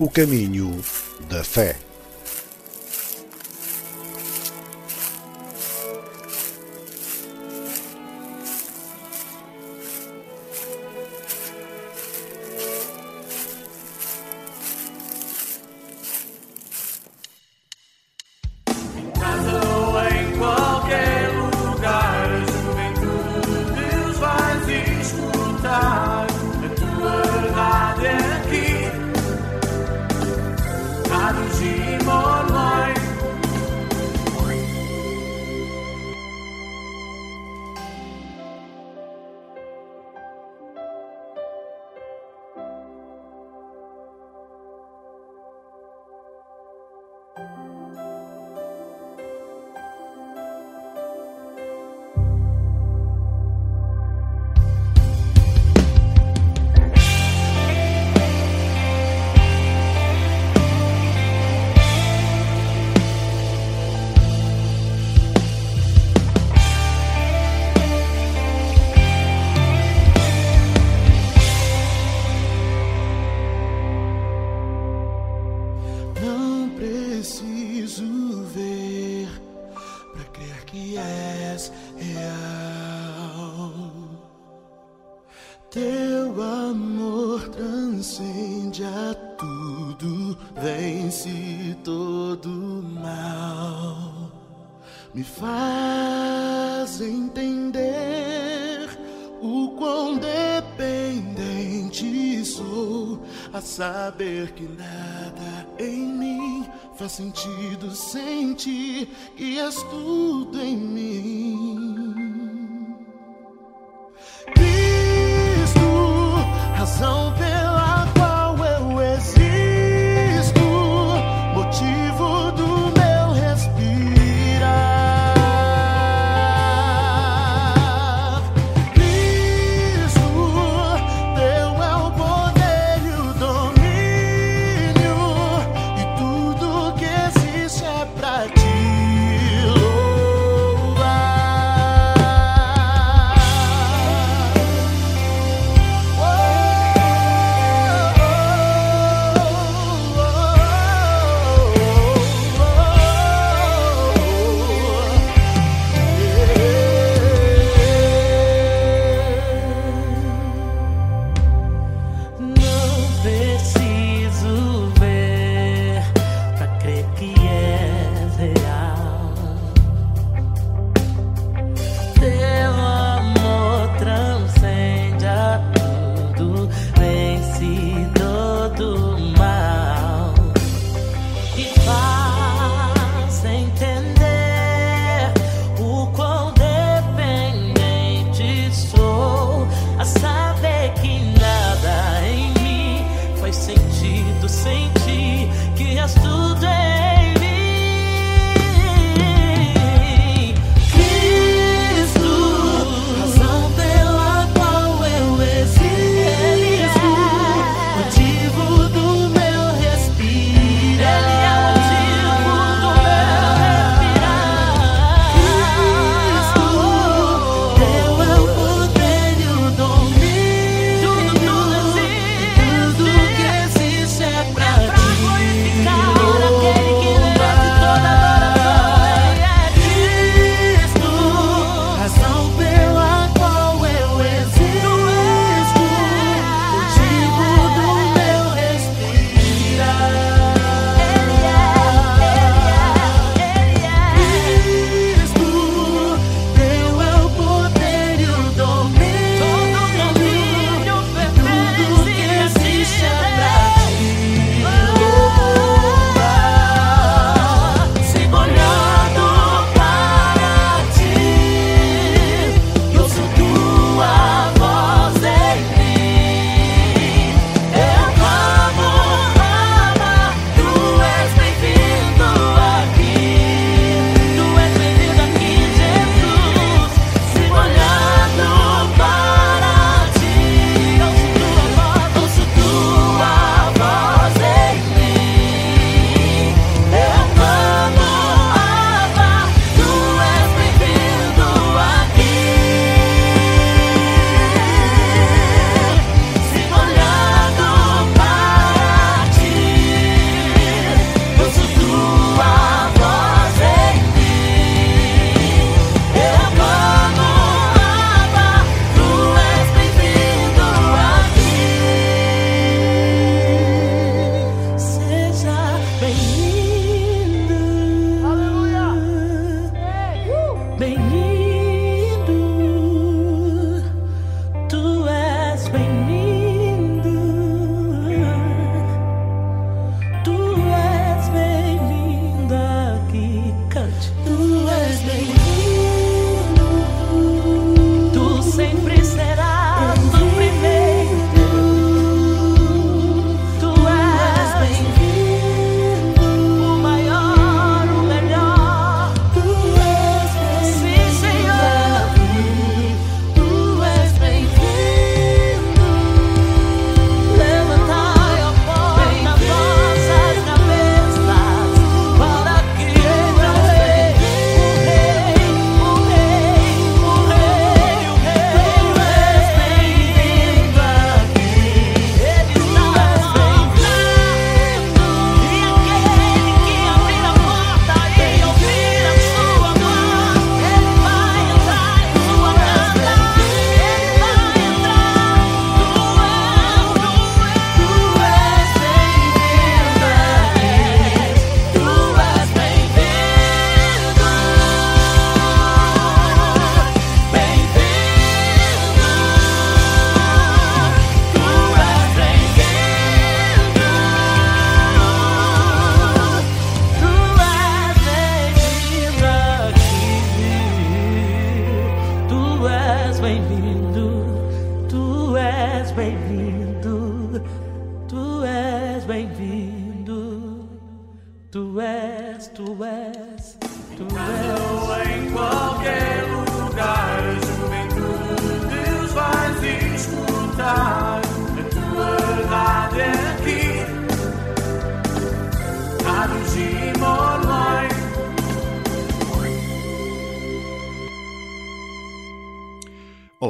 o caminho da fé.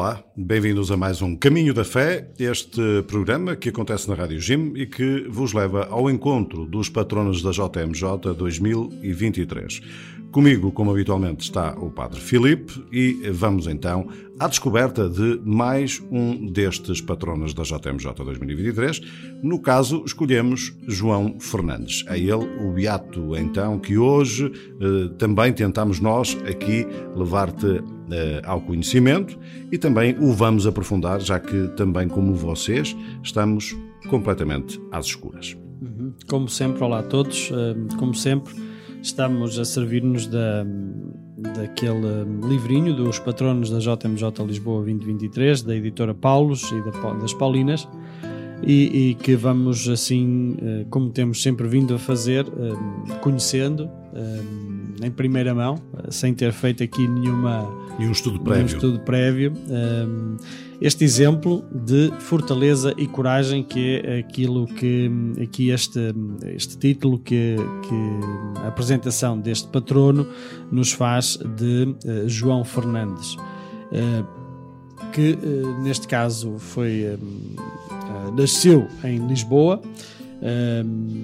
Olá, bem-vindos a mais um Caminho da Fé, este programa que acontece na Rádio Jim e que vos leva ao encontro dos patronos da JMJ 2023. Comigo, como habitualmente, está o Padre Filipe e vamos então à descoberta de mais um destes patronos da JMJ 2023. No caso, escolhemos João Fernandes. É ele o beato, então, que hoje eh, também tentamos nós aqui levar-te ao conhecimento e também o vamos aprofundar, já que também, como vocês, estamos completamente às escuras. Uhum. Como sempre, olá a todos. Uh, como sempre, estamos a servir-nos da, daquele livrinho dos patronos da JMJ Lisboa 2023, da editora Paulos e da, das Paulinas, e, e, que vamos assim, uh, como temos sempre vindo a fazer, uh, conhecendo em primeira mão, sem ter feito aqui nenhuma e um estudo prévio. Um estudo prévio. Um, este exemplo de fortaleza e coragem, que é aquilo que aqui este, este título que, que a apresentação deste patrono nos faz de uh, João Fernandes. Uh, que uh, neste caso foi nasceu em Lisboa,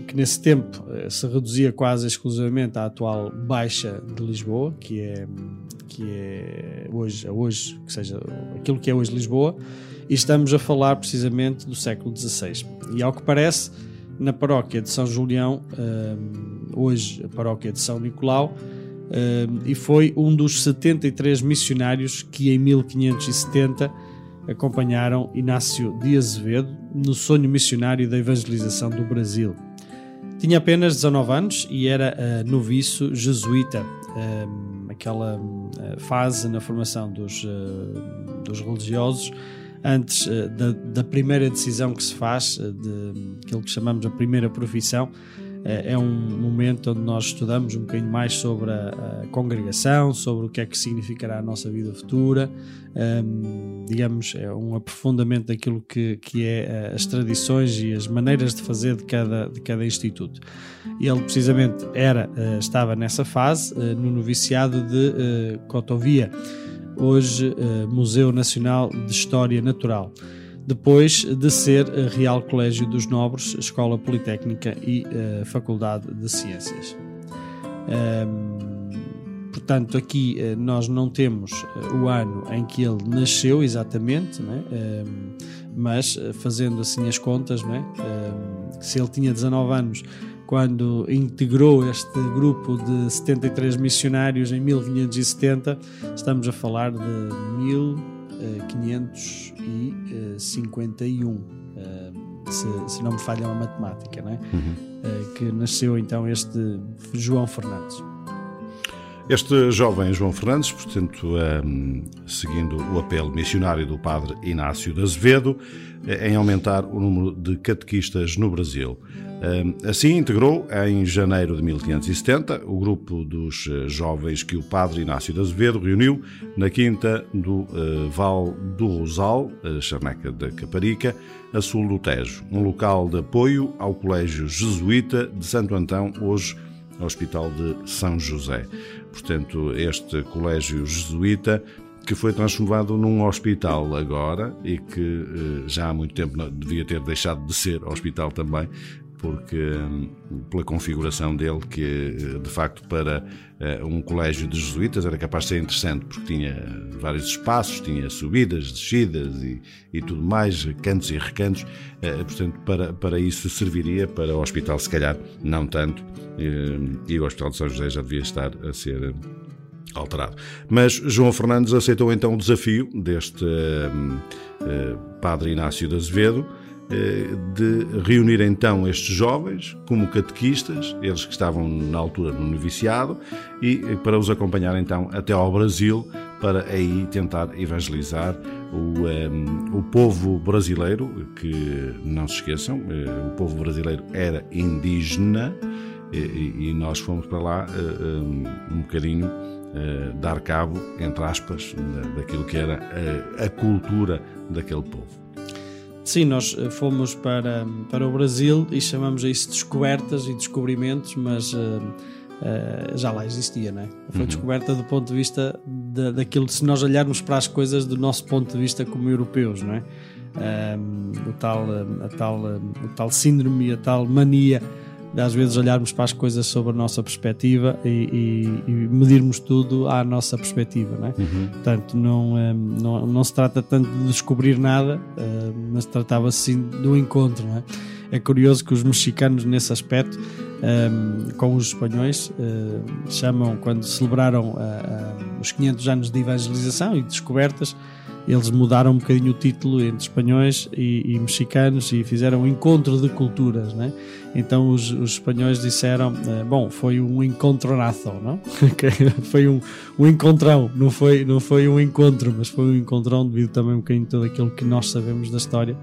que nesse tempo se reduzia quase exclusivamente à atual Baixa de Lisboa, que é que é hoje, hoje, que seja aquilo que é hoje Lisboa, e estamos a falar precisamente do século XVI. E ao que parece, na paróquia de São Julião, hum, hoje a paróquia de São Nicolau, hum, e foi um dos 73 missionários que em 1570 acompanharam Inácio de Azevedo no sonho missionário da evangelização do Brasil. Tinha apenas 19 anos e era uh, noviço jesuíta. Um, aquela uh, fase na formação dos, uh, dos religiosos antes uh, da, da, primeira decisão que se faz, de aquilo que chamamos a primeira profissão, é um momento onde nós estudamos um bocadinho mais sobre a, a congregação, sobre o que é que significará a nossa vida futura, um, digamos, é um aprofundamento daquilo que, que é as tradições e as maneiras de fazer de cada, de cada instituto. Ele precisamente era, estava nessa fase, no noviciado de Cotovia, hoje Museu Nacional de História Natural depois de ser eh, Real Colégio dos Nobres, Escola Politécnica e uh, Faculdade de Ciências. Um, portanto, aqui uh, nós não temos uh, o ano em que ele nasceu exatamente, né? um, ehm, mas fazendo assim as contas, né? um, ehm, se ele tinha 19 anos quando integrou este grupo de 73 missionários em 1570, estamos a falar de 1570. Eh, 551, eh, eh, se, se não me falha é a matemática, né? que nasceu então este João Fernandes. Este jovem João Fernandes, portanto, um, seguindo o apelo missionário do padre Inácio de Azevedo, em aumentar o número de catequistas no Brasil. Assim, integrou em janeiro de 1570 o grupo dos eh, jovens que o padre Inácio de Azevedo reuniu na quinta do uh, Val do Rosal, Charneca da Caparica, a sul do Tejo, um local de apoio ao Colégio Jesuíta de Santo Antão, hoje Hospital de São José. Portanto, este colégio jesuíta que foi transformado num hospital agora e que eh, já há muito tempo devia ter deixado de ser hospital também, porque hum, pela configuração dele que eh, de facto para eh, um colégio de jesuítas era capaz de ser interessante porque tinha vários espaços, tinha subidas, descidas e, e tudo mais, cantos e recantos, eh, portanto para, para isso serviria, para o hospital se calhar não tanto, e o Hospital de São José já devia estar a ser alterado. Mas João Fernandes aceitou então o desafio deste uh, uh, padre Inácio de Azevedo, eh, de reunir então estes jovens como catequistas, eles que estavam na altura no noviciado, e eh, para os acompanhar então até ao Brasil, para aí tentar evangelizar o, um, eh, o povo brasileiro, que não se esqueçam, o povo brasileiro era indígena, e, e nós fomos para lá um, um bocadinho dar cabo, entre aspas, daquilo que era a, a cultura daquele povo. Sim, nós fomos para, para o Brasil e chamamos a isso descobertas e descobrimentos, mas uh, uh, já lá existia, não é? Foi uhum. descoberta do ponto de vista de, daquilo, se nós olharmos para as coisas do nosso ponto de vista como europeus, não é? Um, o, tal, a tal, o tal síndrome, a tal mania às vezes olharmos para as coisas sobre a nossa perspectiva e, e, e medirmos tudo à nossa perspectiva, não é? Uhum. Portanto, não, não, não se trata tanto de descobrir nada, mas tratava-se sim do encontro, não é? É curioso que os mexicanos, nesse aspecto, um, com os espanhóis, uh, chamam, quando celebraram uh, uh, os 500 anos de evangelização e de descobertas, eles mudaram um bocadinho o título entre espanhóis e, e mexicanos e fizeram um encontro de culturas, né? Então os, os espanhóis disseram, eh, bom, foi um encontronazo, não? foi um, um encontrão, não foi, não foi um encontro, mas foi um encontrão devido também um bocadinho todo aquilo que nós sabemos da história.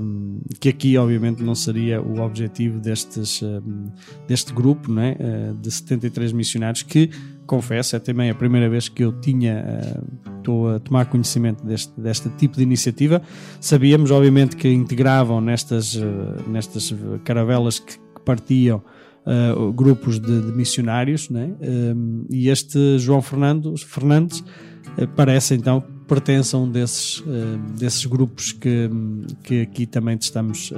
Um, que aqui obviamente não seria o objetivo destes, um, deste grupo não é? Uh, de 73 missionários que confesso, é também a primeira vez que eu tinha, uh, estou a tomar conhecimento deste, deste tipo de iniciativa. Sabíamos, obviamente, que integravam nestas, uh, nestas caravelas que, partiam uh, grupos de, de missionários, né? e este João Fernando, Fernandes parece então pertence a um desses, desses grupos que, que aqui também estamos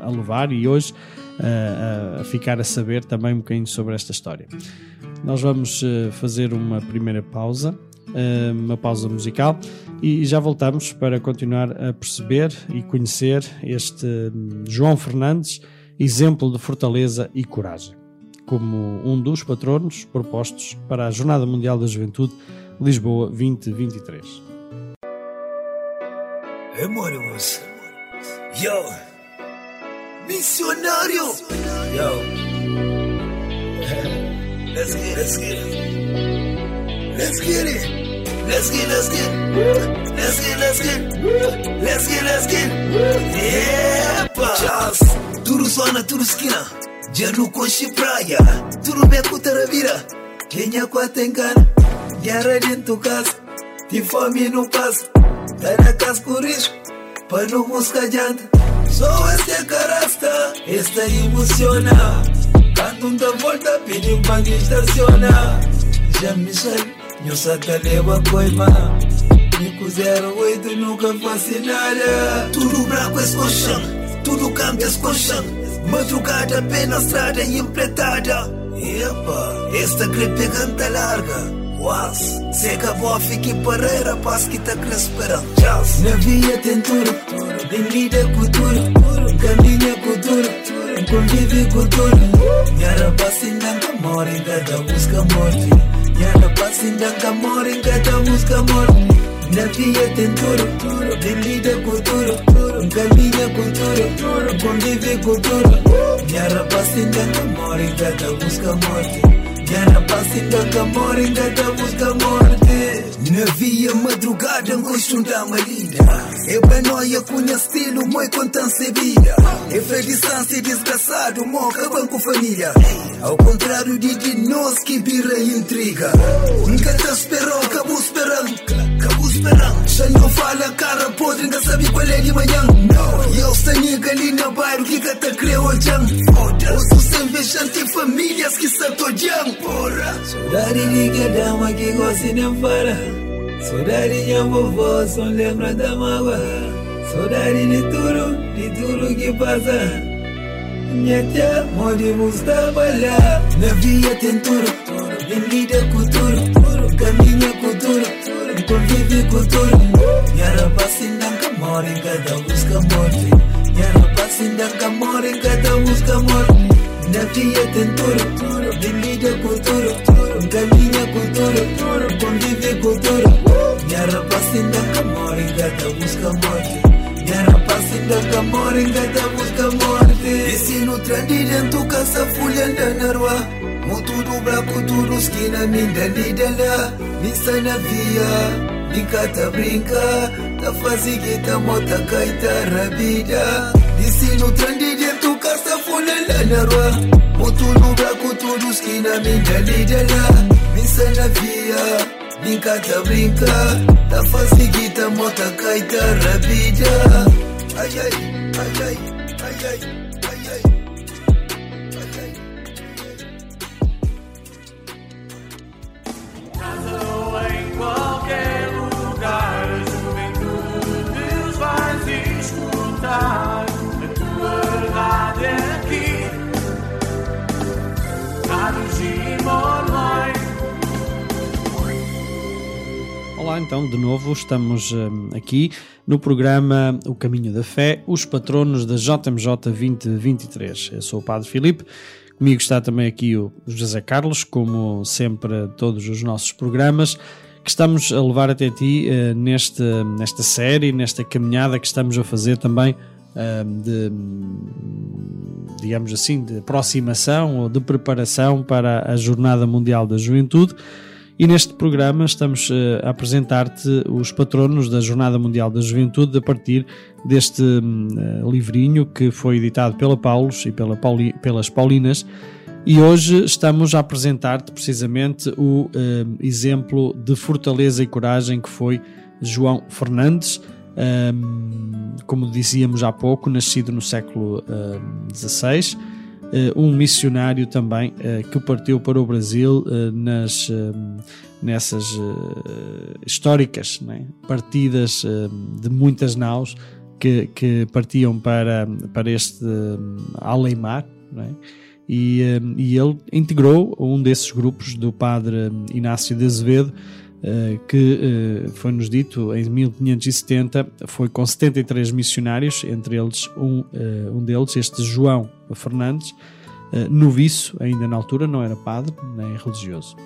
a levar e hoje a ficar a saber também um bocadinho sobre esta história. Nós vamos eh, fazer uma primeira pausa, eh, uma pausa musical, e já voltamos para continuar a perceber e conhecer este hum, João Fernandes, exemplo de fortaleza e coragem, como um dos patronos propostos para a Jornada Mundial da Juventude Lisboa 2023. Hermanos, yo, missionário, yo. Let's get. Let's get. Let's get it. Let's get, let's get, let's get, let's get, let's get, let's get, yeah, Charles, tudo zona, tudo esquina, Janu Conchi Praia, tudo beco taravira, Kenya kwa tengana, Yara dentro casa, te fome no passo, tá na casa por risco, para não buscar janta, só este carasta, esta emociona. Canto da volta, pediu pra estaciona. Já me sei, meu satalewa coima Nico 08 nunca faço nada Tudo branco escochão, tudo canto escochão Madrugada bem na estrada empreitada Epa, esta gripe canta larga. Was, seca boa fique pareira, paz que tá cresperando Na via tem tudo, tem vida cultura Caminha cultura convive cultura Nyara pasindanga mori gada busca morte Nyara pasindanga mori gada busca morte Na via tem tudo, tem lida cultura Caminha cultura, convive cultura Nyara pasindanga mori gada busca morte Yana pasindanga mori gada busca morte Na via madrugada gosto da malinda banóia cunha estilo, vida É felicidade desgraçado, mó acabam com família Ao contrário de de nós que vira intriga Nunca te esperou, acabou esperando Acabou esperando Já não fala cara podre, nunca sabe qual é de manhã E eu tenho ali na bairro que cata creu o jam Ouço sem vexante famílias que sato jam Porra Saudade de que dama que gosta de fara Saudade de vovó, só lembra da mágoa Saudade de tudo, de tudo que passa Minha tia, onde você lá Na via tem tudo, tem vida cultura Caminha cultura, convive cultura. Minha rapaz ainda mora em cada busca morte Minha rapaz ainda mora em cada busca morte Na tudo, tem vida cultura Caminha cultura, convive cultura Nyara pasinda kamori gata busca morte Era pasión de amor en busca morte. E se não tradiram tu casa fulha da narwa. Muturu braku turu skina minda nidala. Nisana via. Nikata brinca, ta fazi kita mota kaita rabida. Disi no trendi de tu casa fulha da narwa. Muturu braku turu skina minda nidala. Nisana via. Ninkata brinka tafasigita mota kaita rabida ayay ayay ayay ayay ayay Casa ou em qualquer lugar, a juventude de Deus vais escutar. Olá, então, de novo, estamos hum, aqui no programa O Caminho da Fé, os patronos da JMJ 2023. Eu sou o Padre Filipe, comigo está também aqui o José Carlos, como sempre, todos os nossos programas, que estamos a levar até ti eh, neste, nesta série, nesta caminhada que estamos a fazer também hum, de, digamos assim, de aproximação ou de preparação para a Jornada Mundial da Juventude. E neste programa estamos eh, a apresentar-te os patronos da Jornada Mundial da Juventude a partir deste hum, eh, livrinho que foi editado pela Paulos e pela Pauli- pelas Paulinas. E hoje estamos a apresentar-te precisamente o hum, exemplo de fortaleza e coragem que foi João Fernandes, hum, como dizíamos há pouco, nascido no século XVI eh, um missionário também eh, que partiu para o Brasil eh, nas, eh, nessas eh, históricas né, partidas eh, de muitas naus que, que partiam para, para este eh, além-mar né, e, eh, e ele integrou um desses grupos do padre Inácio de Azevedo eh, que eh, foi-nos dito em 1570 foi com 73 missionários, entre eles um, eh, um deles, este João Fernandes, eh, noviço, ainda na altura, não era padre nem religioso.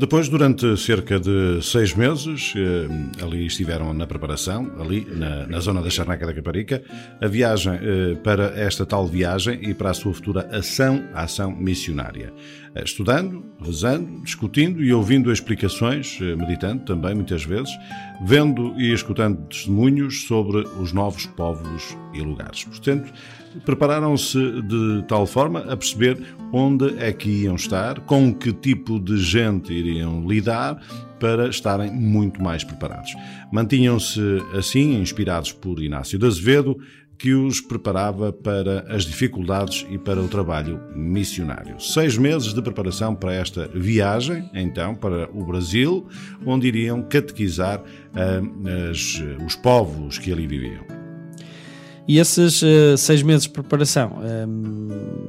Depois, durante cerca de seis meses, eh, ali estiveram na preparação, ali na, na zona da Charneca da Caparica, a viagem eh, para esta tal viagem e para a sua futura ação, a ação missionária. Eh, Estudando, rezando, discutindo e ouvindo explicações, eh, meditando também muitas vezes, vendo e escutando testemunhos sobre os novos povos e lugares. Portanto, prepararam-se de tal forma a perceber onde é que iam estar, com que tipo de gente iriam lidar para estarem muito mais preparados. Mantinham-se assim, inspirados por Inácio de Azevedo, que os preparava para as dificuldades e para o trabalho missionário. Seis meses de preparação para esta viagem, então, para o Brasil, onde iriam catequizar ah, as- os povos que ali viviam. E esses eh, seis meses de preparação ehm,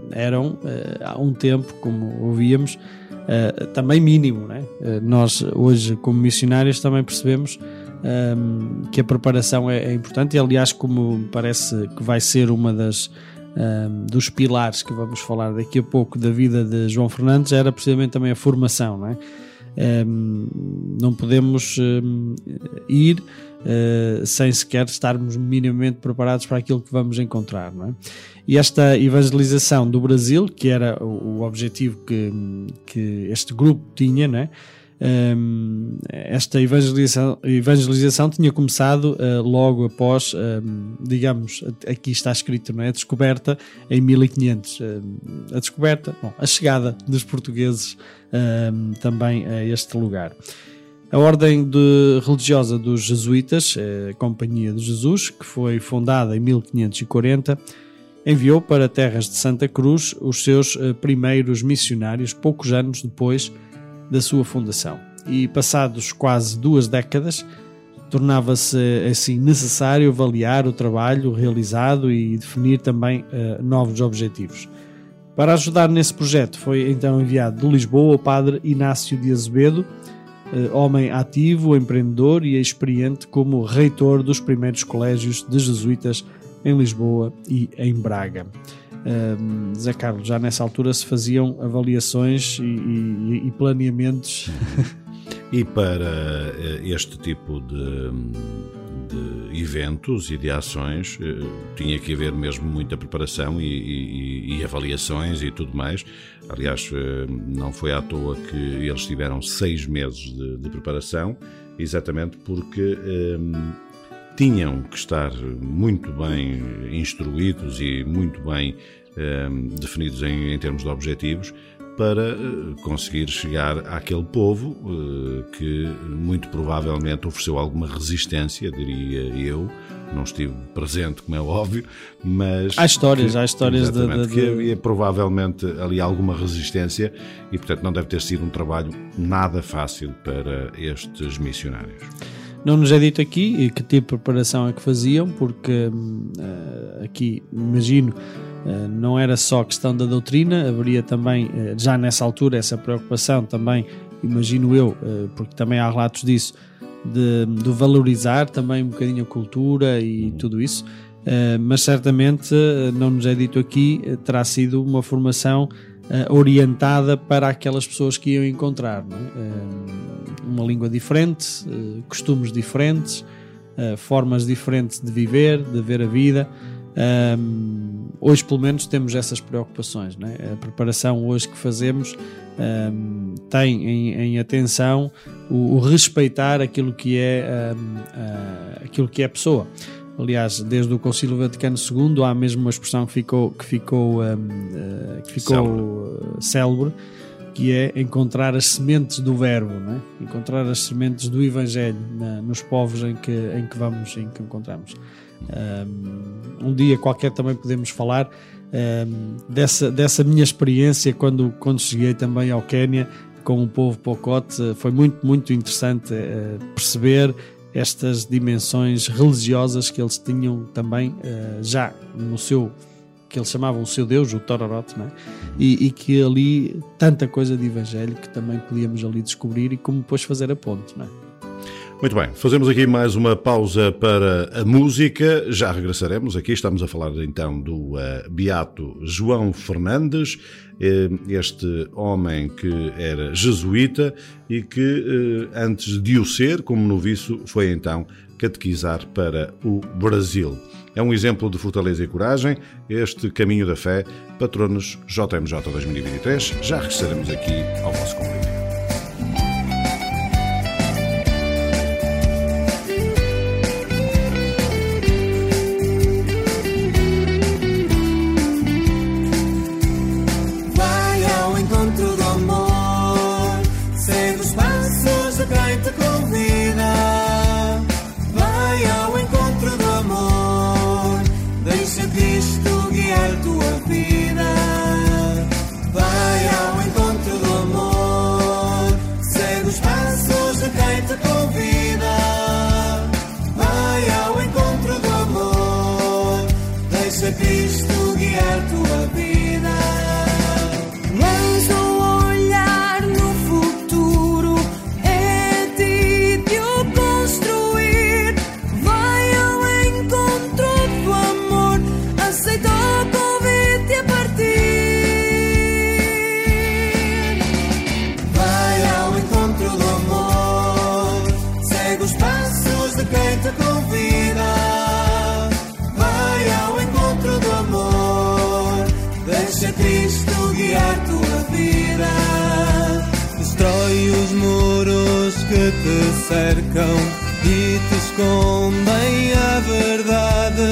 eram, eh, há um tempo, como ouvíamos, eh, também mínimo. Né? Nós, hoje, como missionários, também percebemos ehm, que a preparação é, é importante, e aliás, como parece que vai ser uma das. ehm, dos pilares que vamos falar daqui a pouco da vida de João Fernandes era precisamente também a formação, não é? Ehm, não podemos ehm, ir eh, sem sequer estarmos minimamente preparados para aquilo que vamos encontrar. Não é? E esta evangelização do Brasil, que era o, objetivo que, que este grupo tinha, não é? Ehm, esta evangelização, evangelização tinha começado eh, logo após, ehm, digamos, aqui está escrito, não é? A descoberta em 1500. Ehm, a descoberta, bom, a chegada dos portugueses também a este lugar. A ordem de- religiosa dos jesuítas, a Companhia de Jesus, que foi fundada em 1540, enviou para terras de Santa Cruz os seus eh, primeiros missionários, poucos anos depois da sua fundação. E passados quase duas décadas, tornava-se assim necessário avaliar o trabalho realizado e definir também eh, novos objetivos. Para ajudar nesse projeto foi então enviado de Lisboa o padre Inácio de Azevedo, eh, homem ativo, empreendedor e experiente como reitor dos primeiros colégios de jesuítas em Lisboa e em Braga. Um, Zé Carlos, já nessa altura se faziam avaliações e, e- e planeamentos E para eh, este tipo de, de eventos e de ações eh, tinha que haver mesmo muita preparação e, e- e avaliações e tudo mais. Aliás, eh, não foi à toa que eles tiveram seis meses de, de preparação, exatamente porque eh, tinham que estar muito bem instruídos e muito bem eh, definidos em, em termos de objetivos para eh, conseguir chegar àquele povo eh, que muito provavelmente ofereceu alguma resistência, diria eu. Não estive presente, como é óbvio, mas. Há histórias, que, há histórias de, de, que havia provavelmente ali alguma resistência e, portanto, não deve ter sido um trabalho nada fácil para estes missionários. Não nos é dito aqui que tipo de preparação é que faziam, porque uh, aqui imagino uh, não era só questão da doutrina, haveria também uh, já nessa altura essa preocupação também, imagino eu, porque também há relatos disso, de, de, valorizar também um bocadinho a cultura e tudo isso, mas certamente não nos é dito aqui, terá sido uma formação orientada para aquelas pessoas que iam encontrar. É? uma língua diferente, eh, costumes diferentes, eh, formas diferentes de viver, de ver a vida. Um, hoje, pelo menos, temos essas preocupações. É? A preparação hoje que fazemos um, tem em, em atenção o, o, respeitar aquilo que é um, uh, aquilo que é pessoa. Aliás, desde o Concílio Vaticano II há mesmo uma expressão que ficou que ficou uh, que ficou célebre que é encontrar as sementes do verbo, é? encontrar as sementes do Evangelho na, nos povos em que, em que vamos, em que encontramos. Um, um dia qualquer também podemos falar um, dessa, dessa minha experiência quando, quando cheguei também ao Quénia com o povo Pocote. Foi muito, muito interessante uh, perceber estas dimensões religiosas que eles tinham também uh, já no seu que eles chamavam o seu Deus, o Tororot, é? e, e, que ali tanta coisa de evangelho que também podíamos ali descobrir e como depois fazer a ponte. É? Muito bem, fazemos aqui mais uma pausa para a música. Já regressaremos aqui. Estamos a falar então do uh, Beato João Fernandes, eh, este homem que era jesuíta e que, eh, antes de o ser, como noviço, foi então catequizar para o Brasil. É um exemplo de fortaleza e coragem, este caminho da fé, patronos JMJ 2023. Já regressaremos aqui ao vosso convite. Cercam e te escondem a verdade.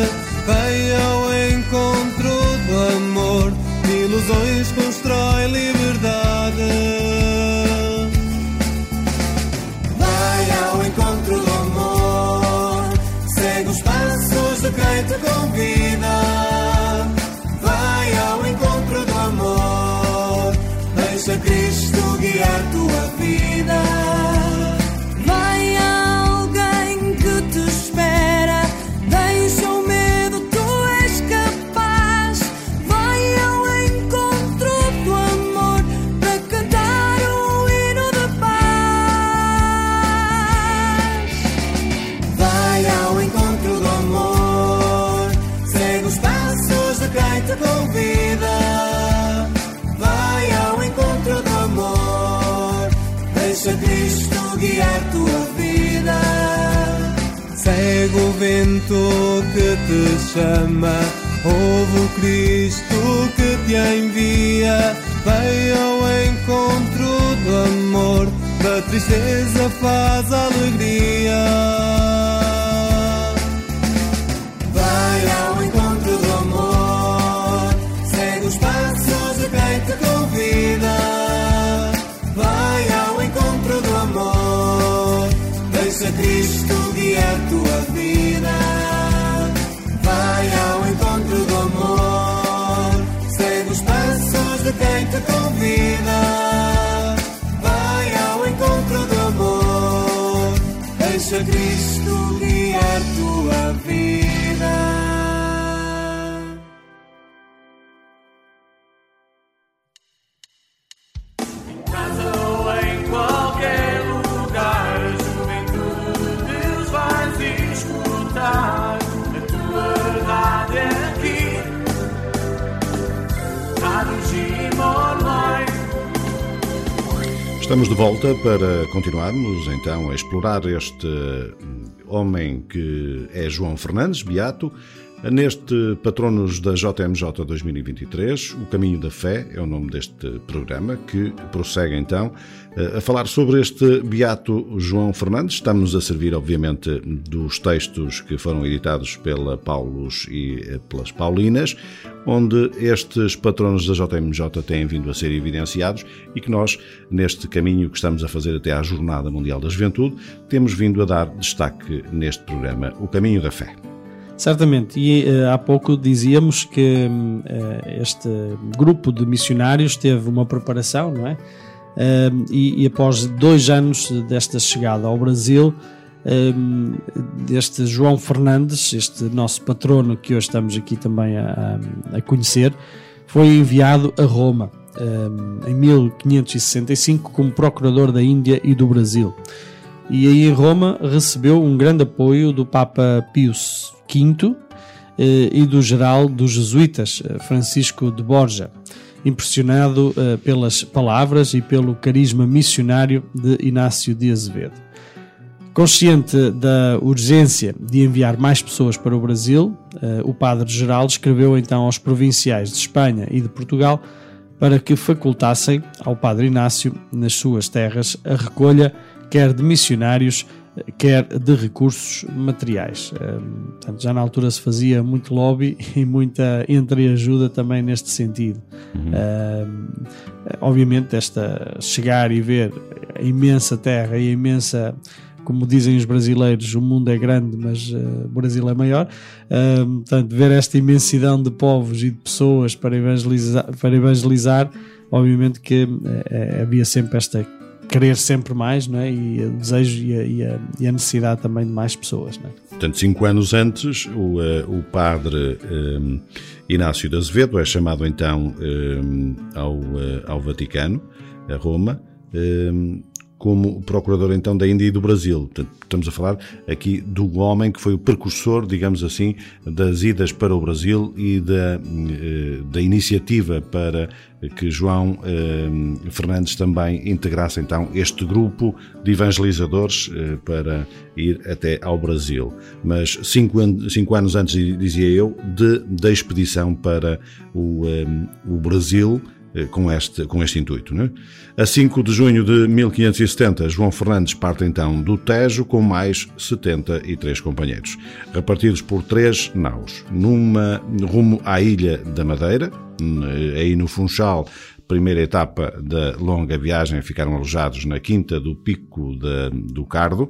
Vem ao encontro do amor, ilusões constrói liberdade. Vai ao encontro do amor, segue os passos de quem te convida. Vai ao encontro do amor, deixa Cristo guiar tua vida. Que te chama, ouve o Cristo que te envia, vem ao encontro do amor, da tristeza faz alegria. te convida, vai ao encontro do amor, deixa Cristo guiar tua Estamos de volta para continuarmos então a explorar este hum, homem que é João Fernandes, Beato. Neste Patronos da JMJ 2023, O Caminho da Fé é o nome deste programa, que prossegue então eh, a falar sobre este Beato João Fernandes. Estamos a servir, obviamente, dos textos que foram editados pela Paulos e eh, pelas Paulinas, onde estes patronos da JMJ têm vindo a ser evidenciados e que nós, neste caminho que estamos a fazer até à Jornada Mundial da Juventude, temos vindo a dar destaque neste programa, O Caminho da Fé. Certamente, e eh, há pouco dizíamos que eh, este grupo de missionários teve uma preparação, não é? Hum, e, e após dois anos desta chegada ao Brasil, hum, deste João Fernandes, este nosso patrono que hoje estamos aqui também a, a- conhecer, foi enviado a Roma em 1565 como procurador da Índia e do Brasil e aí em Roma recebeu um grande apoio do Papa Pius V eh, e do geral dos jesuítas, eh, Francisco de Borja, impressionado eh, pelas palavras e pelo carisma missionário de Inácio de Azevedo. Consciente da urgência de enviar mais pessoas para o Brasil, o padre-geral escreveu então aos provinciais de Espanha e de Portugal para que facultassem ao padre Inácio, nas suas terras, a recolha quer de missionários, quer de recursos materiais. Portanto, já na altura se fazia muito lobby e muita entreajuda também neste sentido. Eh, obviamente, esta chegar e ver a imensa terra e a imensa como dizem os brasileiros, o mundo é grande, mas eh, o Brasil é maior. Eh, portanto, ver esta imensidão de povos e de pessoas para evangelizar, para evangelizar obviamente que eh, havia sempre esta querer sempre mais, não é? E o desejo e a, e a- e a necessidade também de mais pessoas, não é? Portanto, cinco anos antes, o, eh, o padre eh, Inácio de Azevedo é chamado então eh, ao, eh, ao Vaticano, a Roma, eh, como procurador então da Índia e do Brasil. Portanto, estamos a falar aqui do homem que foi o precursor, digamos assim, das idas para o Brasil e da, eh, da iniciativa para que João eh, Fernandes também integrasse então este grupo de evangelizadores eh, para ir até ao Brasil. Mas cinco, an- cinco anos antes, dizia eu, de, da expedição para o, o Brasil, com este, com este intuito. Né? A 5 de junho de 1570, João Fernandes parte então do Tejo com mais 73 companheiros, repartidos por três naus, numa rumo à Ilha da Madeira, eh, aí no Funchal, primeira etapa da longa viagem, ficaram alojados na Quinta do Pico da- do Cardo.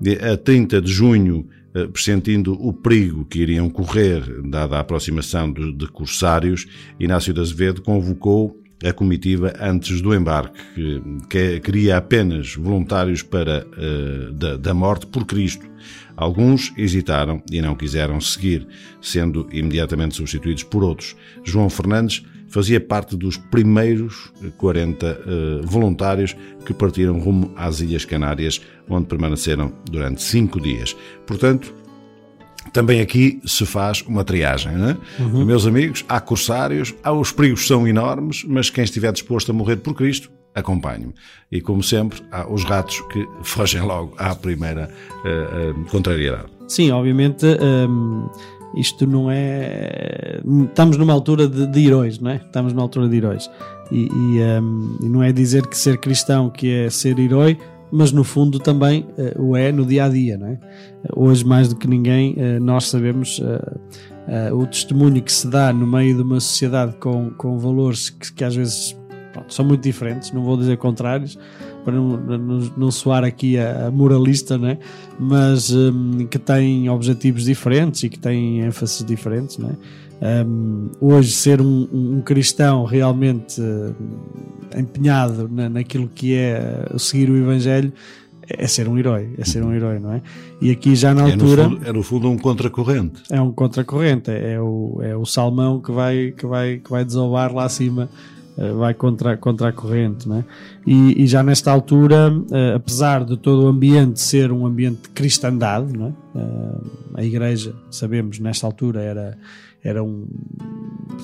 De- A 30 de junho, eh, pressentindo o perigo que iriam correr, dada a aproximação de, corsários, Inácio de Azevedo convocou a comitiva antes do embarque, que, que queria apenas voluntários para eh, da morte por Cristo. Alguns hesitaram e não quiseram seguir, sendo imediatamente substituídos por outros. João Fernandes fazia parte dos primeiros 40 eh, voluntários que partiram rumo às Ilhas Canárias, onde permaneceram durante cinco dias. Portanto, também aqui se faz uma triagem, não é? Meus amigos, há corsários, há os perigos são enormes, mas quem estiver disposto a morrer por Cristo, acompanhe-me. E como sempre, há os ratos que fogem logo à primeira eh, eh, contrariedade. Sim, obviamente hum, isto não é. Estamos numa altura de, de heróis, não é? Estamos numa altura de heróis. E, e, hum, e não é dizer que ser cristão que é ser herói, mas no fundo também eh, o é no dia a dia, não é? Hoje, mais do que ninguém, eh, nós sabemos eh, o testemunho que se dá no meio de uma sociedade com, com valores que, que às vezes pronto, são muito diferentes, não vou dizer contrários, para não, não, não soar aqui a, a moralista, né? mas hum, que têm objetivos diferentes e que têm ênfases diferentes. Né? Hum, hoje, ser um, um cristão realmente hum, empenhado na, naquilo que é uh, seguir o Evangelho é ser um herói, é ser um herói, não é? E aqui já na É no, altura fundo, é no fundo um contracorrente. é um contracorrente, é o, é o salmão que vai, que vai, que vai desovar lá acima, vai contra, contra a corrente, não é? E, e já nesta altura, eh, apesar de todo o ambiente ser um ambiente de cristandade, é? Eh, a igreja, sabemos, nesta altura era, era um,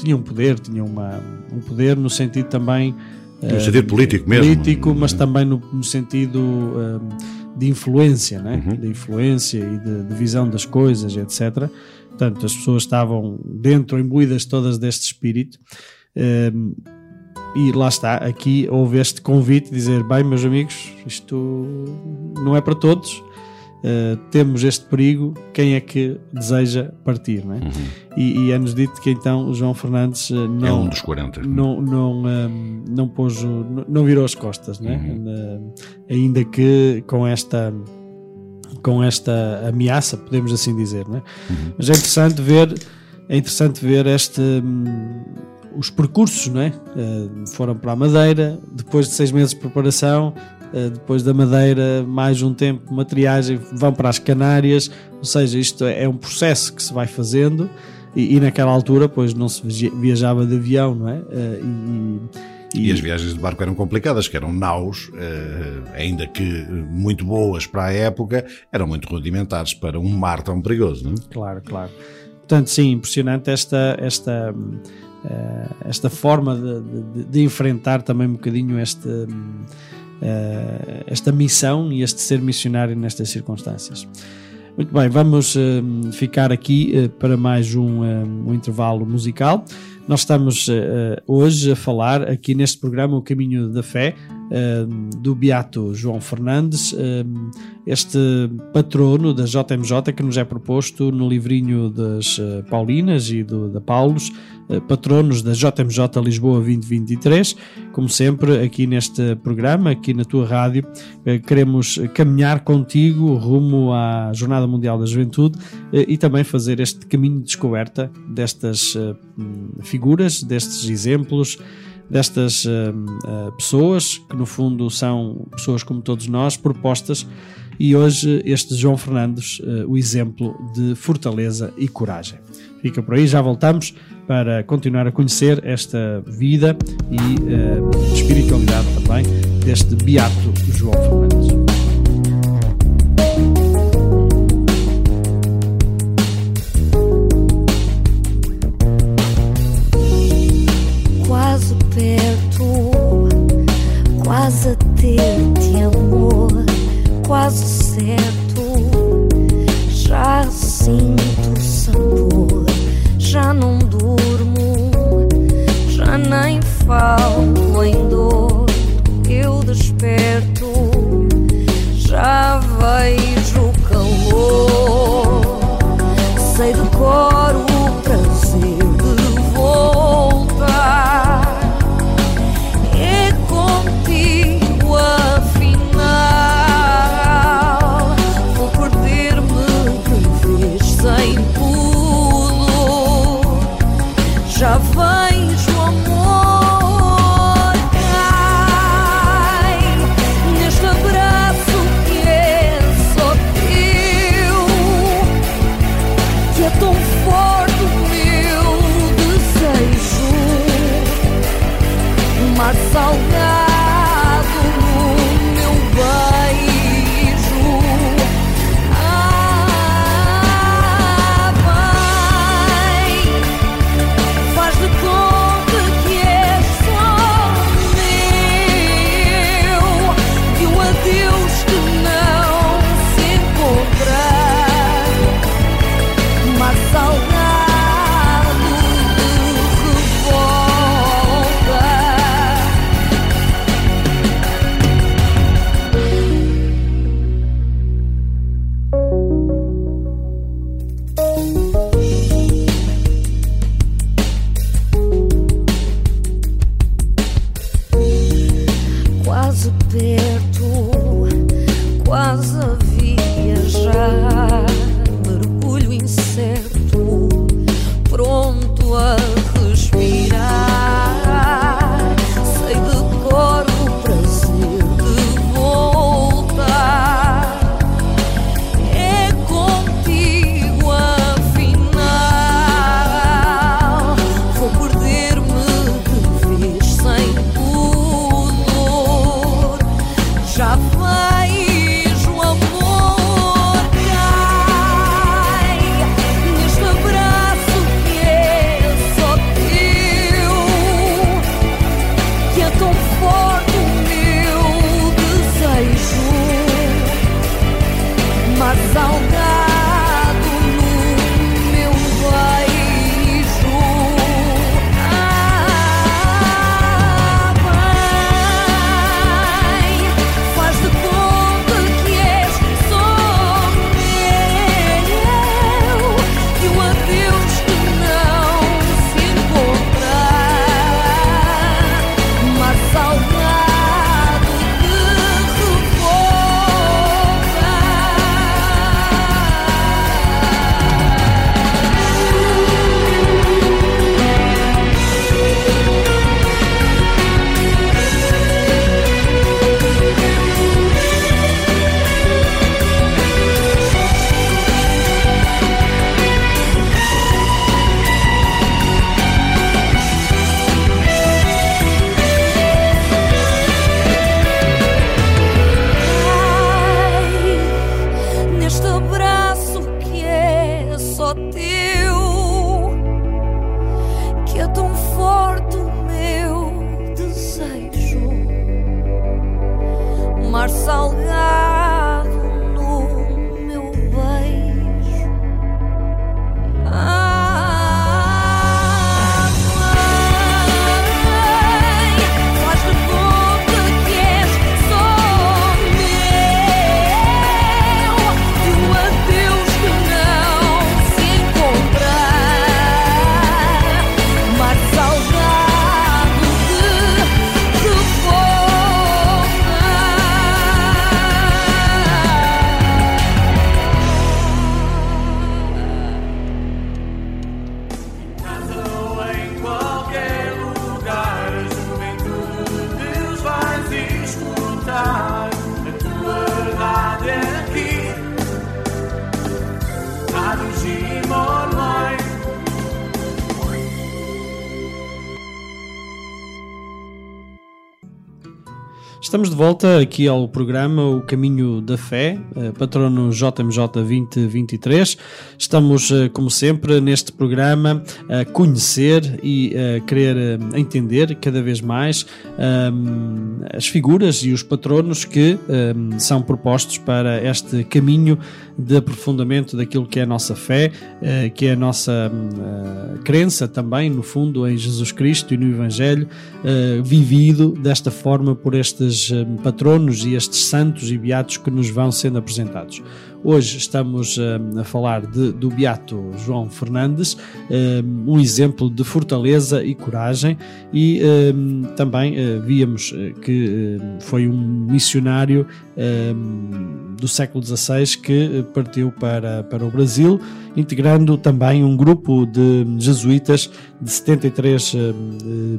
tinha um poder, tinha uma, um poder no sentido também No sentido político mesmo. político, mas também no, no sentido de influência, né? Uhum. de influência e de, de visão das coisas, etc. Portanto, as pessoas estavam dentro, imbuídas todas deste espírito. Hum, e lá está, aqui houve este convite dizer: bem, meus amigos, isto não é para todos. Uh, temos este perigo, quem é que deseja partir? Não é? E, e é-nos dito que então o João Fernandes uh, não, É um dos 40. não, não, hum, não, pôs, não, não virou as costas, né? Na- ainda que com esta com esta ameaça, podemos assim dizer, né? Mas é interessante ver é interessante ver este hum, os percursos, não é? Uh, foram para a Madeira, depois de seis meses de preparação, uh, depois da Madeira, mais um tempo materiagem, vão para as Canárias, ou seja, isto é é um processo que se vai fazendo e, e naquela altura, pois não se via- viajava de avião, não é? Uh, e, E as viagens de barco eram complicadas, que eram naus, eh, ainda que muito boas para a época, eram muito rudimentares para um mar tão perigoso. Não? é? Claro, claro. Portanto, sim, impressionante esta, esta, eh, esta forma de, de- de enfrentar também um bocadinho este, hum, eh, esta missão e este ser missionário nestas circunstâncias. Muito bem, vamos hum, ficar aqui eh, para mais um, hum, um intervalo musical. Nós estamos eh, hoje a falar aqui neste programa O Caminho da Fé do Beato João Fernandes, hum, este patrono da JMJ que nos é proposto no livrinho das eh, Paulinas e do, da Paulos, eh, patronos da JMJ Lisboa 2023. Como sempre, aqui neste programa, aqui na tua rádio, eh, queremos caminhar contigo rumo à Jornada Mundial da Juventude e também fazer este caminho de descoberta destas hum, figuras, destes exemplos, destas hum, eh, pessoas que no fundo são pessoas como todos nós, propostas e hoje este João Fernandes, eh, o exemplo de fortaleza e coragem. Fica por aí, já voltamos para continuar a conhecer esta vida e espiritualidade também deste beato João Fernandes. Quase a ter-te amor, quase certo. Já sinto o sabor, já não durmo, já nem falo em dor. Eu desperto, já volta aqui ao programa O Caminho da Fé, eh, patrono JMJ 2023. Estamos, eh, como sempre, neste programa a conhecer e a querer eh, entender cada vez mais um, as figuras e os patronos que um, são propostos para este caminho de aprofundamento daquilo que é a nossa fé, que é a nossa crença também, no fundo, em Jesus Cristo e no Evangelho, uh, vivido desta forma por estes patronos e estes santos e beatos que nos vão sendo apresentados. Hoje estamos a falar de, do Beato João Fernandes, um exemplo de fortaleza e coragem, e também víamos que foi um missionário do século XVI que partiu para, para o Brasil, integrando também um grupo de jesuítas de 73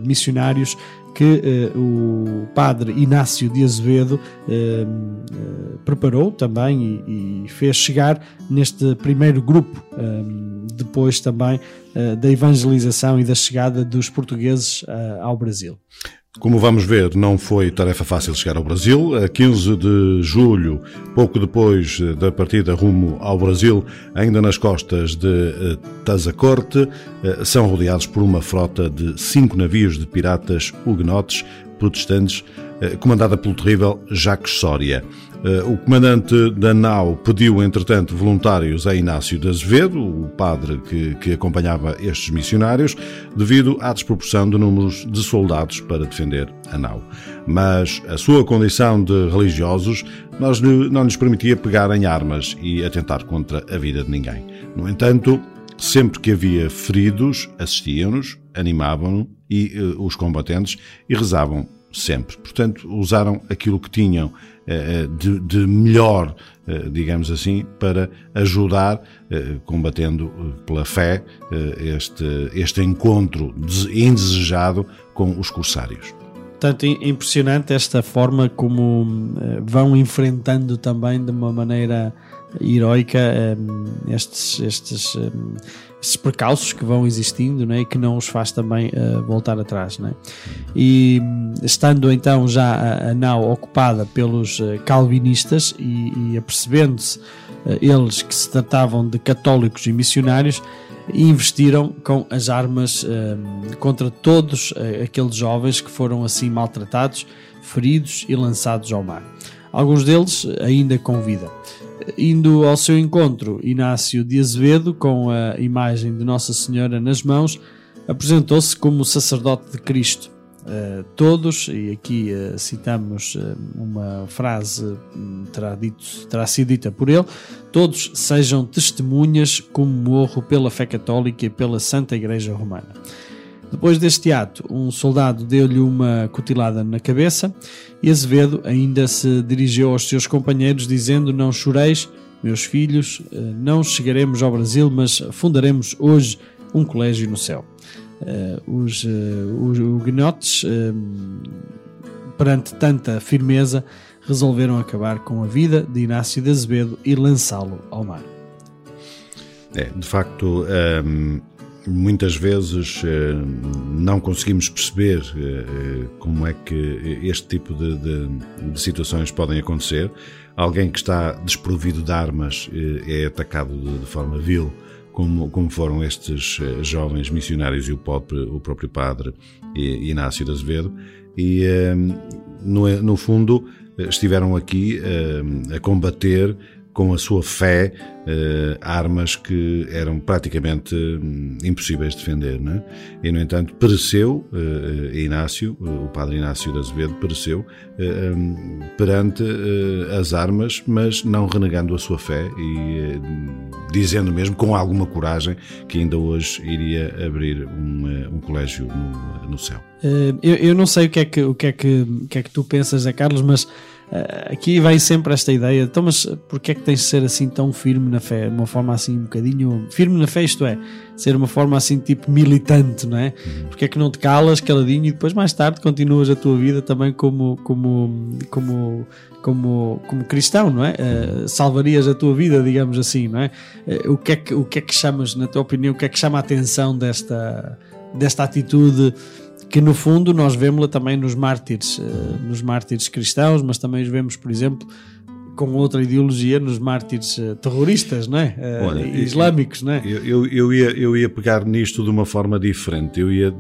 missionários que o padre Inácio de Azevedo preparou também e, e, fez chegar neste primeiro grupo, depois também da evangelização e da chegada dos portugueses ao Brasil. Como vamos ver, não foi tarefa fácil chegar ao Brasil. A 15 de julho, pouco depois da partida rumo ao Brasil, ainda nas costas de eh, Tazacorte, eh, são rodeados por uma frota de cinco navios de piratas huguenotes protestantes, eh, comandada pelo terrível Jacques Soria. Eh, o comandante da nau pediu, entretanto, voluntários a Inácio de Azevedo, o padre que, que acompanhava estes missionários, devido à desproporção de números de soldados para defender a nau. Mas a sua condição de religiosos não lhes permitia pegar em armas e atentar contra a vida de ninguém. No entanto, sempre que havia feridos, assistiam-nos, animavam e uh, os combatentes e rezavam sempre. Portanto, usaram aquilo que tinham de, de melhor, eh, digamos assim, para ajudar, combatendo pela fé, este, este encontro indesejado com os corsários. Portanto, impressionante esta forma como vão enfrentando também de uma maneira heroica estes, estes esses percalços que vão existindo né, e que não os faz também uh, voltar atrás. Né? E estando então já a, a nau ocupada pelos uh, calvinistas e, e apercebendo-se uh, eles que se tratavam de católicos e missionários, investiram com as armas contra todos aqueles jovens que foram assim maltratados, feridos e lançados ao mar. Alguns deles ainda com vida indo ao seu encontro, Inácio de Azevedo, com a imagem de Nossa Senhora nas mãos, apresentou-se como sacerdote de Cristo. Uh, todos, e aqui uh, citamos uh, uma frase um, terá, dito, terá sido dita por ele, todos sejam testemunhas como morro pela fé católica e pela Santa Igreja Romana. Depois deste ato, um soldado deu-lhe uma cutilada na cabeça e Azevedo ainda se dirigiu aos seus companheiros dizendo: Não choreis, meus filhos, eh, não chegaremos ao Brasil, mas fundaremos hoje um colégio no céu. Uh, os, uh, os huguenotes, perante tanta firmeza, resolveram acabar com a vida de Inácio de Azevedo e lançá-lo ao mar. É, de facto, um, muitas vezes eh, não conseguimos perceber eh, como é que este tipo de, de, de, situações podem acontecer. Alguém que está desprovido de armas eh, é atacado de, de forma vil, como, como, foram estes jovens missionários e o próprio, o próprio padre Inácio de Azevedo, e no, no fundo estiveram aqui a combater com a sua fé, eh, armas que eram praticamente hum, impossíveis de defender. Não é? E, no entanto, pereceu, eh, Inácio, o padre Inácio de Azevedo, pereceu eh, hum, perante as armas, mas não renegando a sua fé e dizendo mesmo com alguma coragem que ainda hoje iria abrir um, um colégio no, no céu. Eu, eu, não sei o que é que, o que, é que, o que, é que tu pensas, Zé Carlos, mas Uh, aqui vem sempre esta ideia, então, mas porquê é que tens de ser assim tão firme na fé? Uma forma assim um bocadinho. Firme na fé, isto é, ser uma forma assim tipo militante, não é? Porque é que não te calas caladinho e depois mais tarde continuas a tua vida também como, como, como, como, como cristão, não é? Uh, salvarias a tua vida, digamos assim, não é? Uh, o, que é que, o que é que chamas, na tua opinião, o que é que chama a atenção desta, desta atitude? Que no fundo nós vemos-la também nos mártires, eh, nos mártires cristãos, mas também os vemos, por exemplo, com outra ideologia nos mártires eh, terroristas, não é? Eh, Olha, islâmicos, não é? Eu, eu, ia, eu ia pegar nisto de uma forma diferente. Eu ia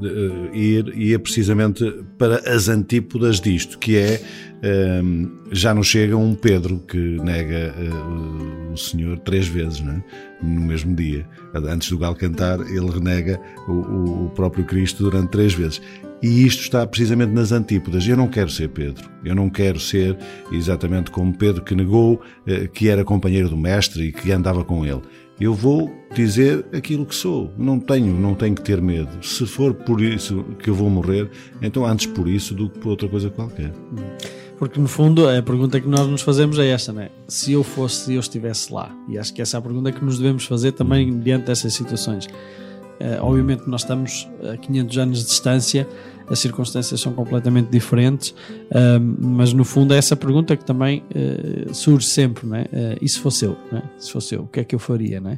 ir, ia precisamente para as antípodas disto, que é ehm, já não chega um Pedro que nega o Senhor três vezes, não é? No mesmo dia. Antes do galo cantar, ele renega o, o- próprio Cristo durante três vezes. E isto está precisamente nas antípodas. Eu não quero ser Pedro. Eu não quero ser exatamente como Pedro que negou eh, que era companheiro do Mestre e que andava com ele. Eu vou dizer aquilo que sou. Não tenho, não tenho que ter medo. Se for por isso que eu vou morrer, então antes por isso do que por outra coisa qualquer. Porque no fundo a pergunta que nós nos fazemos é esta, não é? Se eu fosse, se eu estivesse lá. E acho que essa é a pergunta que nos devemos fazer também diante dessas situações. Eh, obviamente nós estamos a 500 anos de distância, as circunstâncias são completamente diferentes, ahm, mas no fundo é essa pergunta que também eh, surge sempre, é? Eh, e se fosse eu, não é? Se fosse eu, o que é que eu faria, não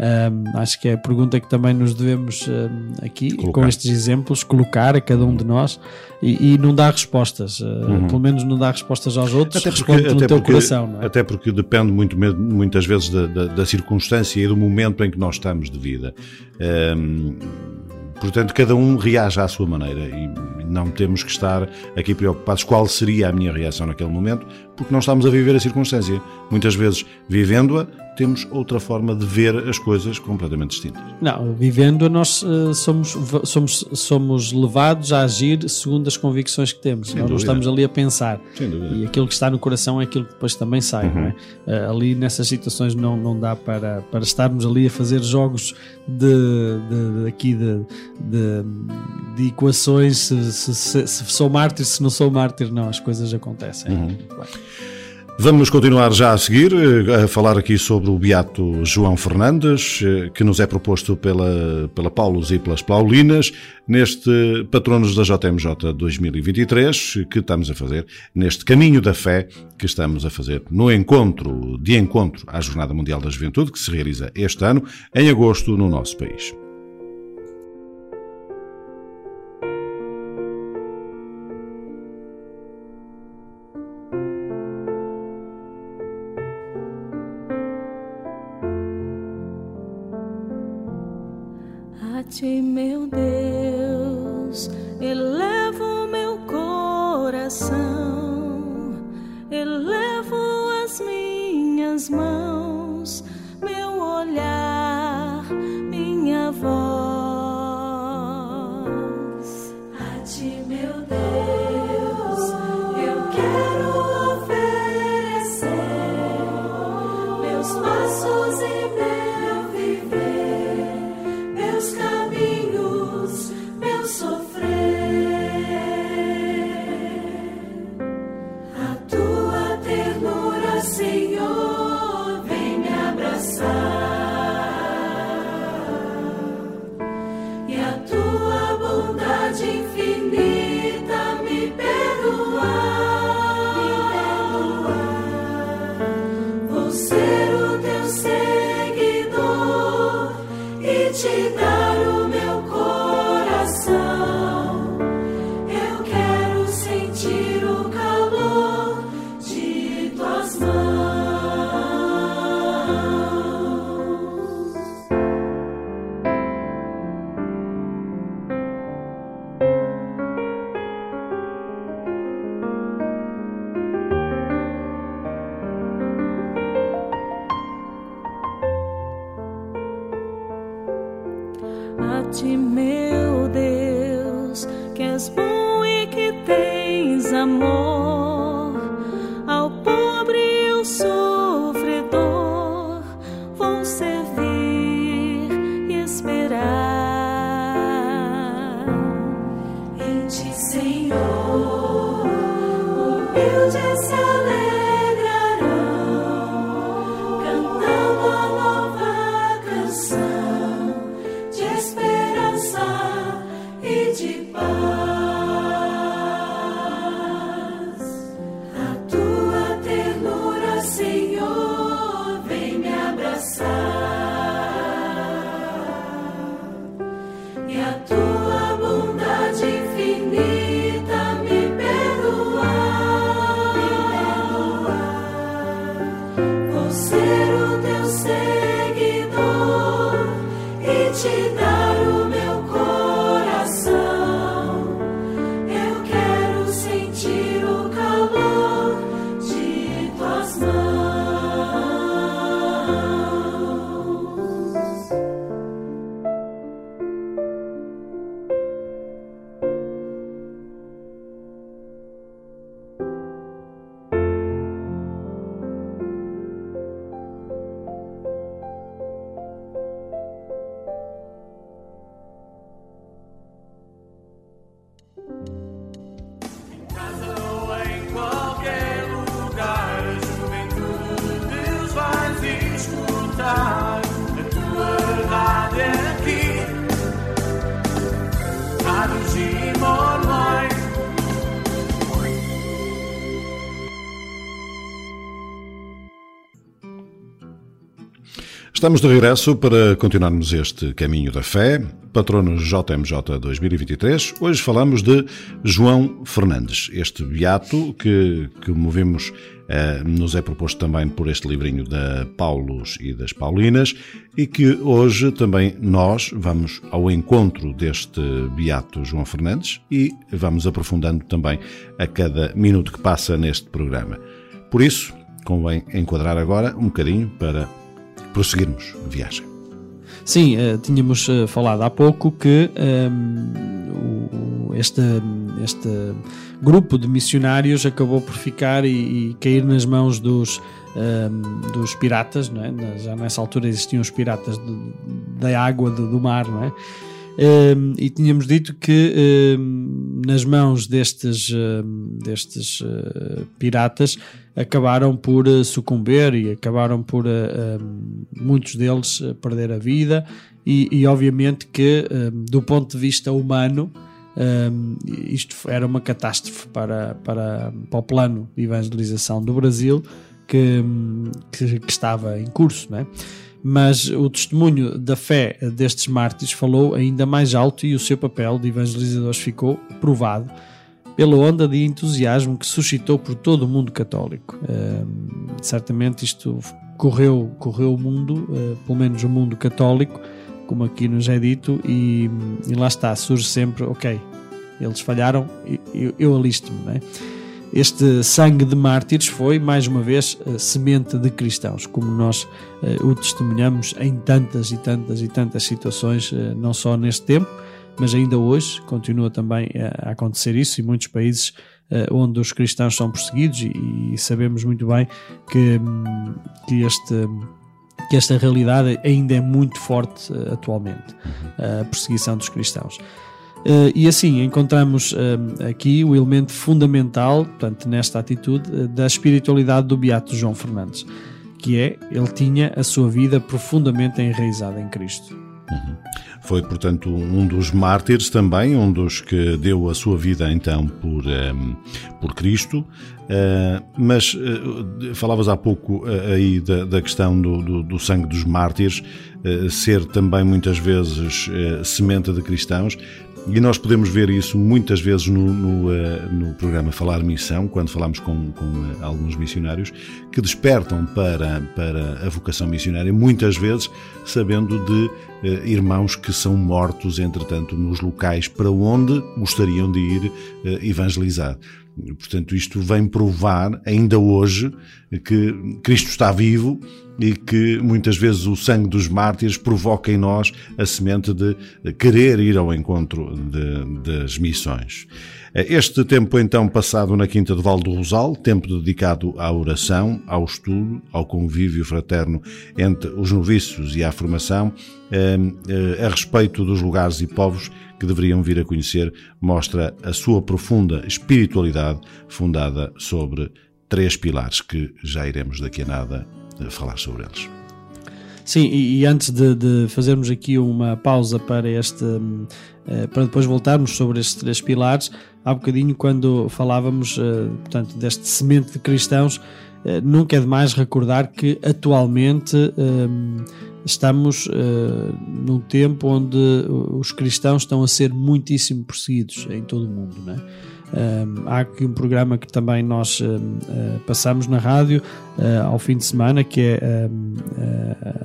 Ahm, acho que é a pergunta que também nos devemos ahm, aqui, com Colocar. estes exemplos, colocar a cada um de nós e, e não dar respostas, eh, pelo menos não dar respostas aos outros, responde no teu coração, não é? até porque depende muito, muitas vezes da, da- da circunstância e do momento em que nós estamos de vida. Ehm, portanto, cada um reage à sua maneira e não temos que estar aqui preocupados qual seria a minha reação naquele momento, porque não estamos a viver a circunstância. Muitas vezes, vivendo-a, temos outra forma de ver as coisas completamente distintas. Não, vivendo nós eh, somos, somos, somos levados a agir segundo as convicções que temos. nós não estamos ali a pensar. Sem. E aquilo que está no coração é aquilo que depois também sai. não é? Eh, ali nessas situações não, não dá para, para estarmos ali a fazer jogos de, de, de- aqui de, de, de equações se, se, se- se sou mártir, se não sou mártir, não, as coisas acontecem. Bem. Vamos continuar já a seguir eh, a falar aqui sobre o Beato João Fernandes, eh, que nos é proposto pela, pela Paulos e pelas Paulinas, neste Patronos da JMJ 2023, que estamos a fazer, neste caminho da fé que estamos a fazer no encontro, de encontro à Jornada Mundial da Juventude, que se realiza este ano, em agosto, no nosso país. Ti, meu Deus, elevo meu coração, elevo as minhas mãos, meu olhar, e Estamos de regresso para continuarmos este caminho da fé. Patrono JMJ 2023. Hoje falamos de João Fernandes, este beato que, que movemos eh, nos é proposto também por este livrinho da Paulos e das Paulinas e que hoje também nós vamos ao encontro deste beato João Fernandes e vamos aprofundando também a cada minuto que passa neste programa. Por isso, convém enquadrar agora um bocadinho para prosseguirmos a viagem. Sim, uh, tínhamos uh, falado há pouco que o, este, este grupo de missionários acabou por ficar e, e cair nas mãos dos, um, dos piratas, é? já nessa altura existiam os piratas da água, do, do mar, não é? Um, e tínhamos dito que um, nas mãos destes, um, destes uh, piratas acabaram por uh, sucumber e acabaram por uh, muitos deles perder a vida e, e obviamente que do ponto de vista humano isto era uma catástrofe para, para, para o plano de evangelização do Brasil que, que, que estava em curso, não é? Mas o testemunho da fé destes mártires falou ainda mais alto e o seu papel de evangelizadores ficou provado pela onda de entusiasmo que suscitou por todo o mundo católico. Uh, certamente isto correu, correu o mundo, uh, pelo menos o mundo católico, como aqui nos é dito, e, e lá está, surge sempre, ok, eles falharam, eu, eu alisto-me, não é? Este sangue de mártires foi, mais uma vez, semente de cristãos, como nós eh, o testemunhamos em tantas e tantas e tantas situações, eh, não só neste tempo, mas ainda hoje continua também a acontecer isso em muitos países eh, onde os cristãos são perseguidos e, sabemos muito bem que, hum, que este que esta realidade ainda é muito forte atualmente, a perseguição dos cristãos. Uh, e assim encontramos uh, aqui o elemento fundamental, portanto, nesta atitude, uh, da espiritualidade do Beato João Fernandes, que é ele tinha a sua vida profundamente enraizada em Cristo. Uhum. Foi, portanto, um dos mártires também, um dos que deu a sua vida então por, um, ehm, por Cristo. Uh, mas uh, falavas há pouco uh, aí da, da questão do, do, do, sangue dos mártires ser também muitas vezes semente de cristãos. E nós podemos ver isso muitas vezes no, no, uh, no programa Falar Missão, quando falamos com, com uh, alguns missionários, que despertam para, para a vocação missionária, muitas vezes sabendo de uh, irmãos que são mortos, entretanto, nos locais para onde gostariam de ir evangelizar. Portanto, isto vem provar, ainda hoje, que Cristo está vivo e que muitas vezes o sangue dos mártires provoca em nós a semente de querer ir ao encontro de, das missões. Este tempo, então, passado na Quinta do Val do Rosal, tempo dedicado à oração, ao estudo, ao convívio fraterno entre os noviços e à formação, eh, eh, a respeito dos lugares e povos que deveriam vir a conhecer, mostra a sua profunda espiritualidade fundada sobre três pilares que já iremos daqui a nada eh, falar sobre eles. Sim, e, e antes de, de, fazermos aqui uma pausa para este, para depois voltarmos sobre estes três pilares, há bocadinho quando falávamos, portanto, deste semente de cristãos, nunca é demais recordar que atualmente estamos uh, num tempo onde os cristãos estão a ser muitíssimo perseguidos em todo o mundo. Né? Um, há aqui um programa que também nós uh, uh, passamos na rádio uh, ao fim de semana que é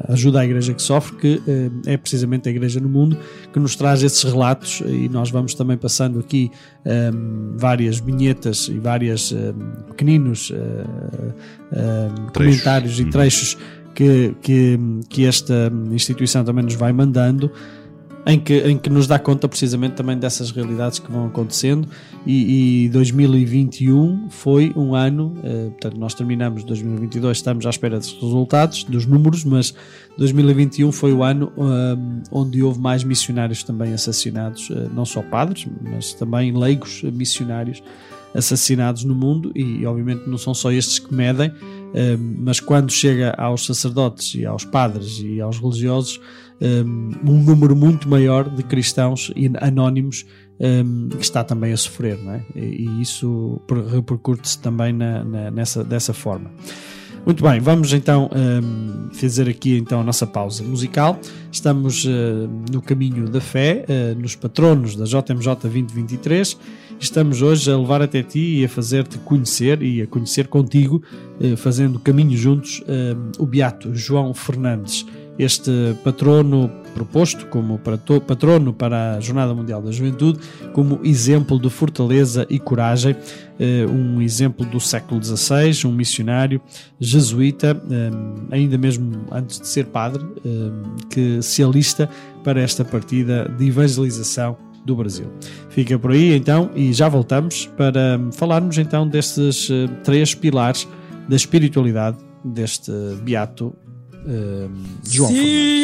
Ajuda à Igreja que Sofre, que é precisamente a Igreja no Mundo, que nos traz esses relatos e nós vamos também passando aqui um, várias vinhetas e vários pequeninos comentários e uhum. trechos que, que, que esta instituição também nos vai mandando em que, em que nos dá conta precisamente também dessas realidades que vão acontecendo e, e 2021 foi um ano, eh, portanto nós terminamos 2022, estamos à espera dos resultados, dos números, mas 2021 foi o ano eh, onde houve mais missionários também assassinados, eh, não só padres, mas também leigos missionários assassinados no mundo. E obviamente não são só estes que medem, mas quando chega aos sacerdotes e aos padres e aos religiosos, um número muito maior de cristãos anónimos que está também a sofrer, não é? e isso repercute-se também na, na, nessa, dessa forma. Muito bem, vamos então hum, fazer aqui então a nossa pausa musical. Estamos eh, no caminho da fé, eh, nos patronos da JMJ 2023. Estamos hoje a levar até ti e a fazer-te conhecer e a conhecer contigo, eh, fazendo caminho juntos, o Beato João Fernandes este patrono proposto como patrono para a Jornada Mundial da Juventude, como exemplo de fortaleza e coragem, eh, um exemplo do século XVI, um missionário jesuíta, eh, ainda mesmo antes de ser padre, eh, que se alista para esta partida de evangelização do Brasil. Fica por aí então e já voltamos para falarmos então destes três pilares da espiritualidade deste beato João Fernandes.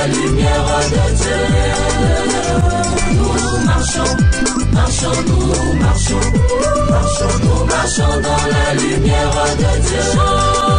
la lumière de Dieu. Nous marchons, marchons, nous marchons, marchons, nous marchons dans la lumière de Dieu.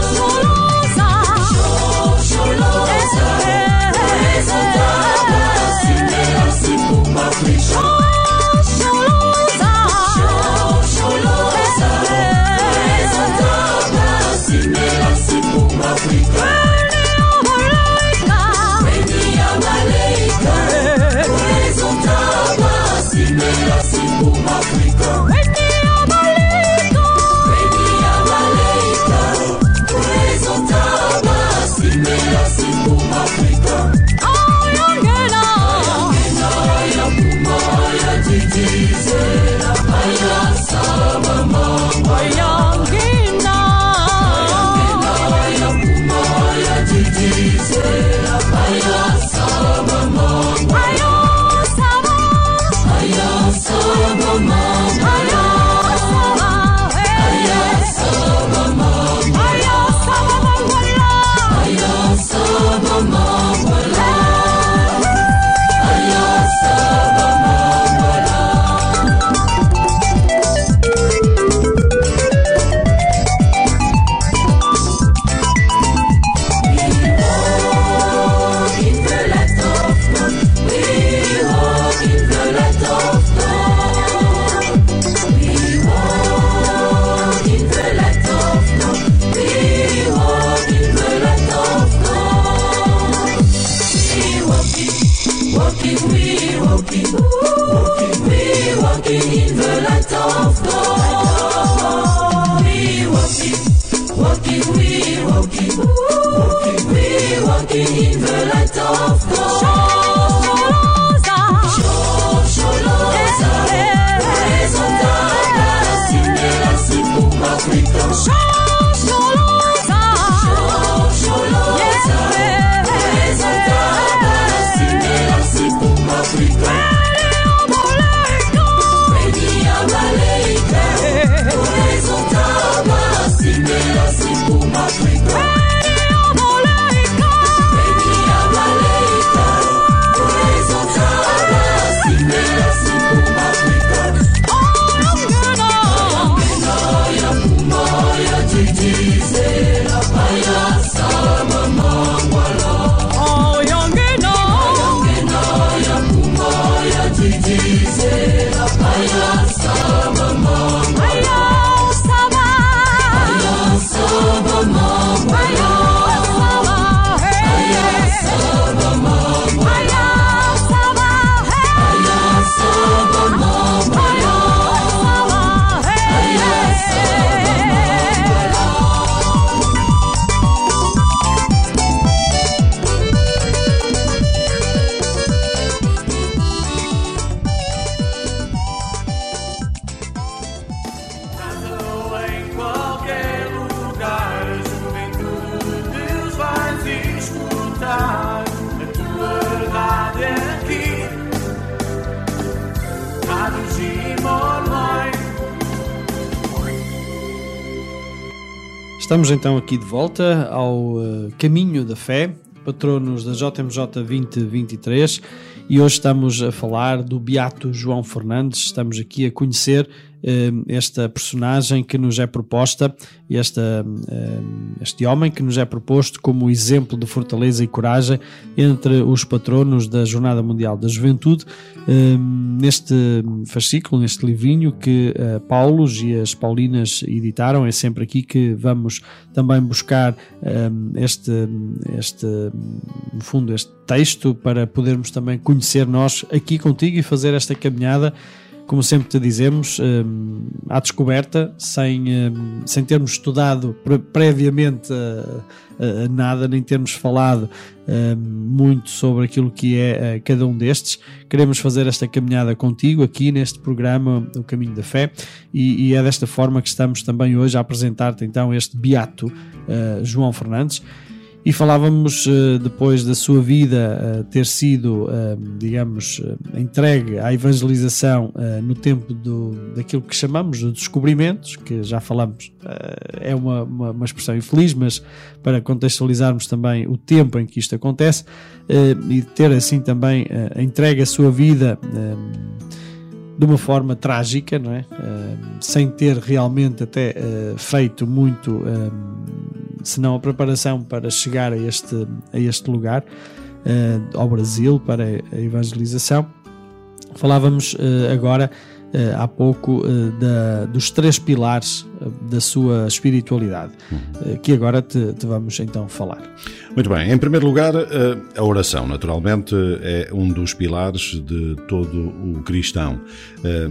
Estamos então aqui de volta ao uh, Caminho da Fé, patronos da JMJ 2023, e hoje estamos a falar do Beato João Fernandes. Estamos aqui a conhecer esta personagem que nos é proposta, esta, uh, este homem que nos é proposto como exemplo de fortaleza e coragem entre os patronos da Jornada Mundial da Juventude, neste fascículo, neste livrinho que uh, Paulos e as Paulinas editaram. É sempre aqui que vamos também buscar este, este, no fundo, este texto para podermos também conhecer nós aqui contigo e fazer esta caminhada como sempre te dizemos, um, à descoberta, sem, um, sem termos estudado pre previamente uh, uh, nada, nem termos falado uh, muito sobre aquilo que é cada um destes. Queremos fazer esta caminhada contigo aqui neste programa, O Caminho da Fé, e, e é desta forma que estamos também hoje a apresentar-te então este Beato João Fernandes. E falávamos uh, depois da sua vida uh, ter sido, uh, digamos, entregue à evangelização no tempo do, daquilo que chamamos de descobrimentos, que já falamos, é uma, uma, uma, expressão infeliz, mas para contextualizarmos também o tempo em que isto acontece, e ter assim também entregue a sua vida de uma forma trágica, não é? Uh, sem ter realmente até uh, feito muito, uh, senão a preparação para chegar a este, a este lugar, ao Brasil, para a evangelização. Falávamos agora uh, há pouco uh, da, dos três pilares uh, da sua espiritualidade, que agora te, te, vamos então falar. Muito bem, em primeiro lugar, a oração, naturalmente, é um dos pilares de todo o cristão,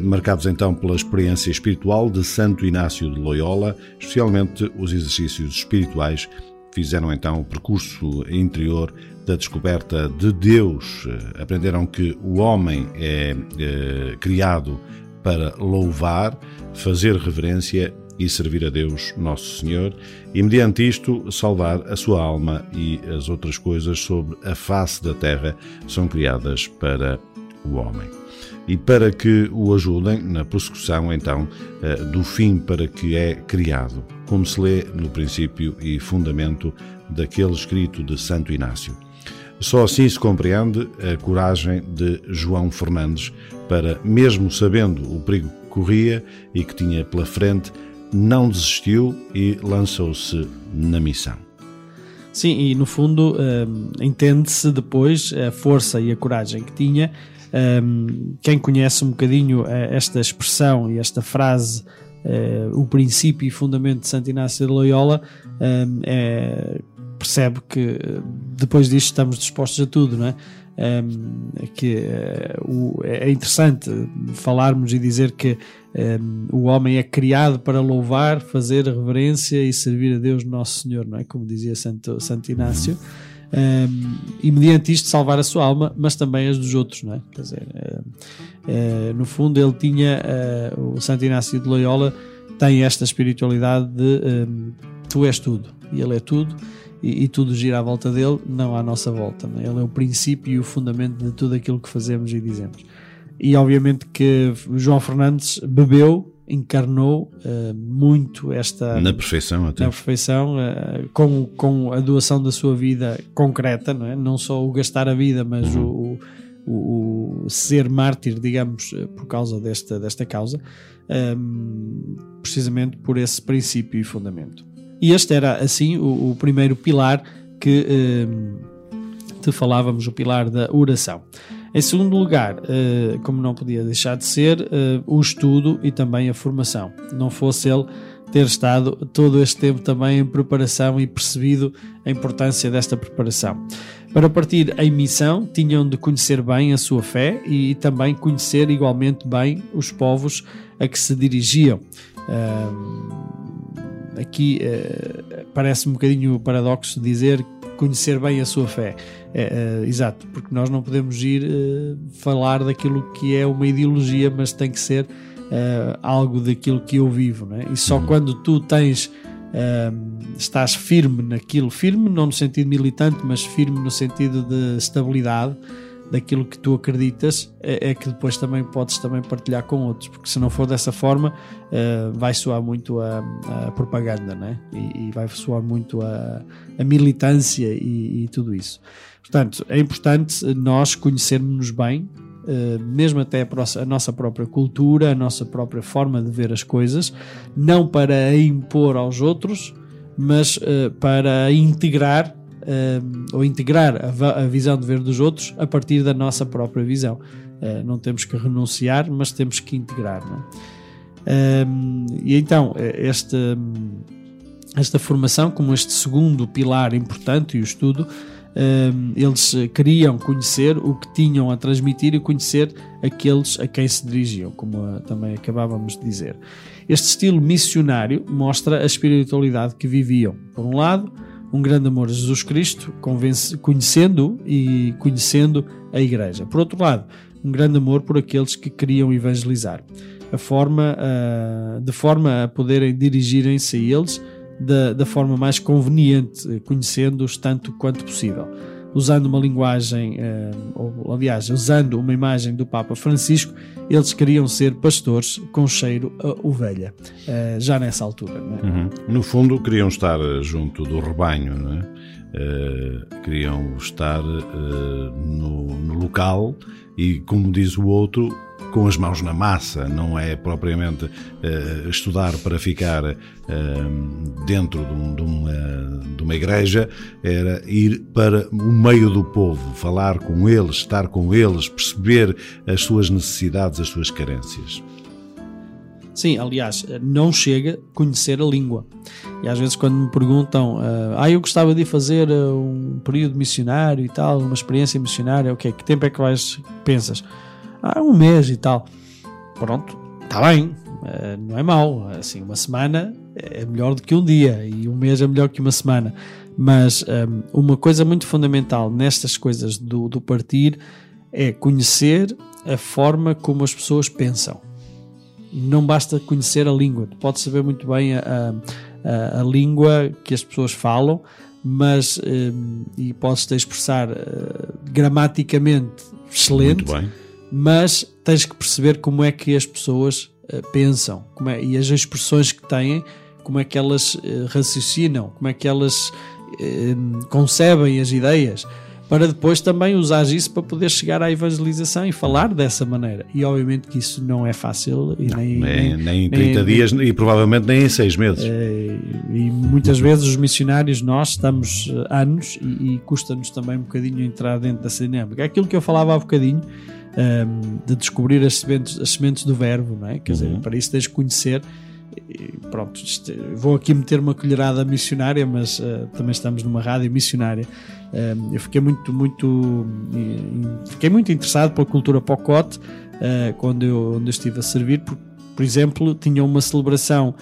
marcados então pela experiência espiritual de Santo Inácio de Loyola, especialmente os exercícios espirituais fizeram então o percurso interior da descoberta de Deus. Aprenderam que o homem é, é criado para louvar, fazer reverência e servir a Deus, nosso Senhor, e mediante isto salvar a sua alma e as outras coisas sobre a face da terra são criadas para o homem. E para que o ajudem na prossecução, então, eh, do fim para que é criado, como se lê no princípio e fundamento daquele escrito de Santo Inácio. Só assim se compreende a coragem de João Fernandes para, mesmo sabendo o perigo que corria e que tinha pela frente, não desistiu e lançou-se na missão. Sim, e no fundo um, entende-se depois a força e a coragem que tinha. Um, quem conhece um bocadinho eh, esta expressão e esta frase, uh, o princípio e fundamento de Santo Inácio de Loyola, um, é, percebe que depois disto estamos dispostos a tudo, não é? Um, que uh, é interessante falarmos e dizer que um, o homem é criado para louvar, fazer reverência e servir a Deus Nosso Senhor, não é? Como dizia Santo, Santo Inácio. Um, e mediante isto salvar a sua alma, mas também as dos outros, não é? Quer dizer, uh, uh, no fundo ele tinha, o Santo Inácio de Loyola tem esta espiritualidade de tu és tudo e ele é tudo e, e, tudo gira à volta dele, não à nossa volta. Né? Ele é o princípio e o fundamento de tudo aquilo que fazemos e dizemos. E obviamente que João Fernandes bebeu, encarnou uh, muito esta. Na perfeição, até. Na perfeição, uh, com, com a doação da sua vida concreta, não é? Não só o gastar a vida, mas uhum. o, o, o, ser mártir, digamos, eh, por causa desta, desta causa, um, ehm, precisamente por esse princípio e fundamento. E este era, assim, o, o primeiro pilar que eh, te falávamos, o pilar da oração. Em segundo lugar, eh, como não podia deixar de ser, eh, o estudo e também a formação. Não fosse ele ter estado todo este tempo também em preparação e percebido a importância desta preparação. Para partir em missão, tinham de conhecer bem a sua fé e também conhecer igualmente bem os povos a que se dirigiam aqui uh, parece um bocadinho paradoxo dizer conhecer bem a sua fé. Uh, exato, porque nós não podemos ir falar daquilo que é uma ideologia, mas tem que ser algo daquilo que eu vivo. Não é? E só uhum. quando tu tens. estás firme naquilo, firme não no sentido militante, mas firme no sentido de estabilidade, daquilo que tu acreditas é, é, que depois também podes também partilhar com outros, porque se não for dessa forma uh, vai soar muito a, a propaganda né? E, e, vai soar muito a, a militância e, e, tudo isso. Portanto, é importante nós conhecermos-nos bem, uh, mesmo até a, a, nossa própria cultura, a nossa própria forma de ver as coisas, não para impor aos outros, mas uh, para integrar uh, ou integrar a, a, visão de ver dos outros a partir da nossa própria visão. Uh, não temos que renunciar, mas temos que integrar. Uh, e então, esta, esta formação, como este segundo pilar importante e o estudo, eles queriam conhecer o que tinham a transmitir e conhecer aqueles a quem se dirigiam, como também acabávamos de dizer. Este estilo missionário mostra a espiritualidade que viviam. Por um lado, um grande amor a Jesus Cristo, conhecendo e conhecendo a Igreja. Por outro lado, um grande amor por aqueles que queriam evangelizar, a forma, de forma a poderem dirigirem-se a eles da, da forma mais conveniente, conhecendo-os tanto quanto possível usando uma linguagem, uh, ou aliás, usando uma imagem do Papa Francisco, eles queriam ser pastores com cheiro a ovelha, uh, já nessa altura. É? Uhum. No fundo, queriam estar junto do rebanho, é? Queriam estar no, no local e, como diz o outro, com as mãos na massa, não é propriamente uh, estudar para ficar uh, dentro de, um, de, uma, de, uma, igreja, era ir para o meio do povo, falar com eles, estar com eles, perceber as suas necessidades, as suas carências. Sim, aliás, não chega a conhecer a língua. E às vezes quando me perguntam, uh, ah, eu gostava de fazer um período missionário e tal, uma experiência missionária, o okay, que tempo é que vais, pensas? ah, um mês e tal. Pronto, está bem, eh, não é mau. Assim, uma semana é melhor do que um dia e um mês é melhor que uma semana. Mas uma coisa muito fundamental nestas coisas do, do partir é conhecer a forma como as pessoas pensam. Não basta conhecer a língua, tu podes saber muito bem a, a, a língua que as pessoas falam, mas um, ehm, e podes te expressar uh, gramaticamente excelente. Mas tens que perceber como é que as pessoas uh, pensam como é, e as expressões que têm, como é que elas uh, raciocinam, como é que elas concebem as ideias, para depois também usar isso para poder chegar à evangelização e falar dessa maneira. E obviamente que isso não é fácil. E não, nem, nem, nem, em 30 nem, dias e provavelmente nem em 6 meses. e muitas vezes os missionários, nós estamos anos e, e custa-nos também um bocadinho entrar dentro dessa dinâmica. É aquilo que eu falava há bocadinho um, de descobrir as sementes, as sementes do verbo, não é? Quer uhum. dizer, para isso tens de conhecer. Pronto, isto, vou aqui meter uma colherada missionária, mas uh, também estamos numa rádio missionária. Um, eu fiquei muito, muito, fiquei muito interessado pela cultura Pocote uh, quando, eu, onde eu estive a servir, por, exemplo, tinha uma celebração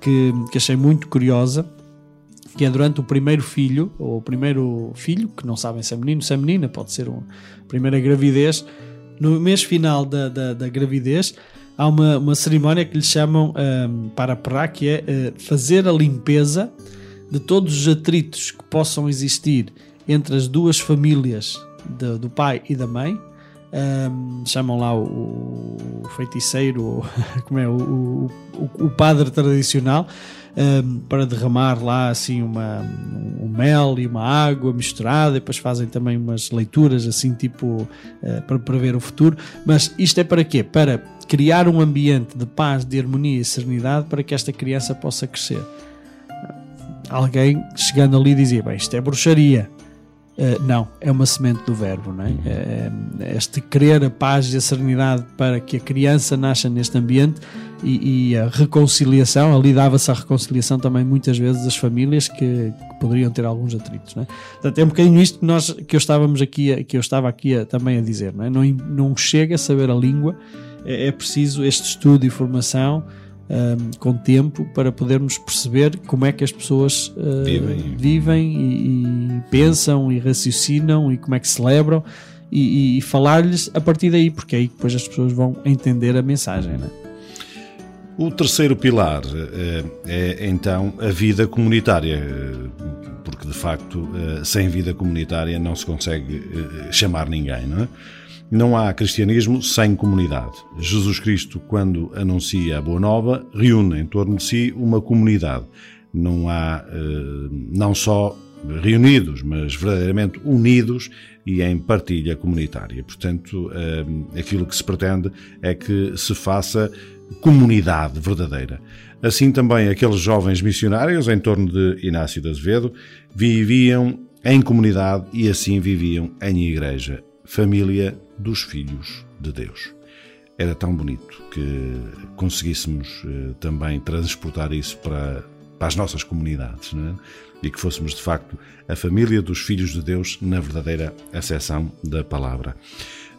que, que achei muito curiosa, que é durante o primeiro filho, ou o primeiro filho, que não sabem se é menino, se é menina, pode ser uma primeira gravidez, no mês final da, da, da gravidez, há uma, uma cerimónia que lhe chamam um, para perrar, que é uh, fazer a limpeza de todos os atritos que possam existir entre as duas famílias de, do pai e da mãe. Um, chamam lá o, o feiticeiro, como é, o, o, o padre tradicional, um, para derramar lá assim uma, um mel e uma água misturada, e depois fazem também umas leituras assim tipo uh, para prever o futuro. Mas isto é para quê? Para criar um ambiente de paz, de harmonia e serenidade para que esta criança possa crescer. Alguém chegando ali dizia: Bem, isto é bruxaria. Uh, não, é uma semente do verbo, não é? Uh, este querer a paz e a serenidade para que a criança nasça neste ambiente e, e a reconciliação, ali dava-se a reconciliação também muitas vezes das famílias que, que, poderiam ter alguns atritos, não é? Portanto, é um bocadinho isto que, nós, que eu estávamos aqui, a, que eu estava aqui a, também a dizer, não é? Não, não chega a saber a língua, é, é preciso este estudo e formação um, com tempo para podermos perceber como é que as pessoas uh, vivem, vivem e, e, pensam e raciocinam e como é que celebram e, e falar-lhes a partir daí, porque é aí depois as pessoas vão entender a mensagem. Né? O terceiro pilar eh, é então a vida comunitária, eh, porque de facto, eh, sem vida comunitária não se consegue chamar ninguém, não é? Não há cristianismo sem comunidade. Jesus Cristo, quando anuncia a Boa Nova, reúne em torno de si uma comunidade. Não há não só reunidos, mas verdadeiramente unidos e em partilha comunitária. Portanto, aquilo que se pretende é que se faça comunidade verdadeira. Assim também aqueles jovens missionários em torno de Inácio de Azevedo viviam em comunidade e assim viviam em igreja, família dos filhos de Deus. Era tão bonito que conseguíssemos eh, também transportar isso para, para as nossas comunidades é? e que fôssemos de facto a família dos filhos de Deus na verdadeira acessão da palavra.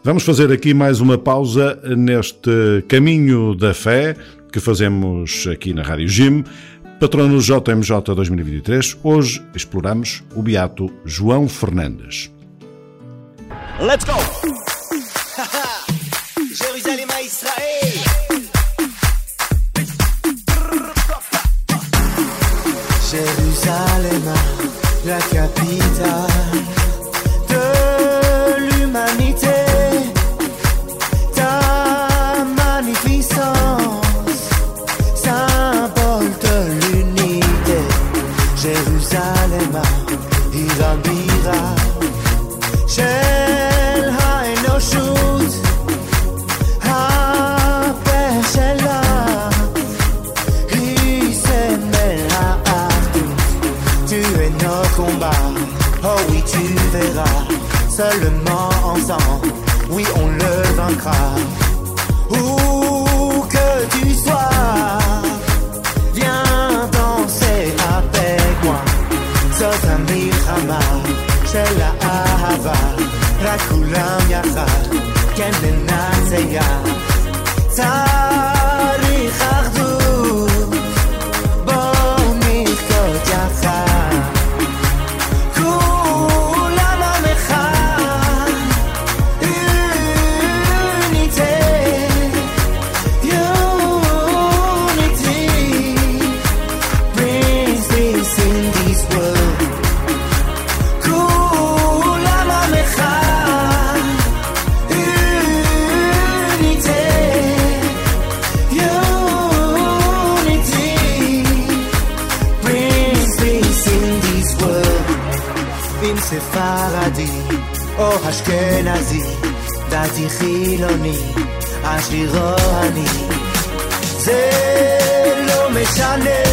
Vamos fazer aqui mais uma pausa neste caminho da fé que fazemos aqui na Rádio Jim. Patrono JMJ 2023. Hoje exploramos o beato João Fernandes. Let's go! Jérusalem à Israël! Jérusalem, la capitale Shell et nos shoots A pêche là à tous Tu es nos combats Oh oui tu verras Seulement ensemble Oui on le vaincra. של האהבה, רק כולם יחד, כן ננצח. צריך אחדות, אשכנזי, דתי חילוני, עשיר או עני, זה לא משנה.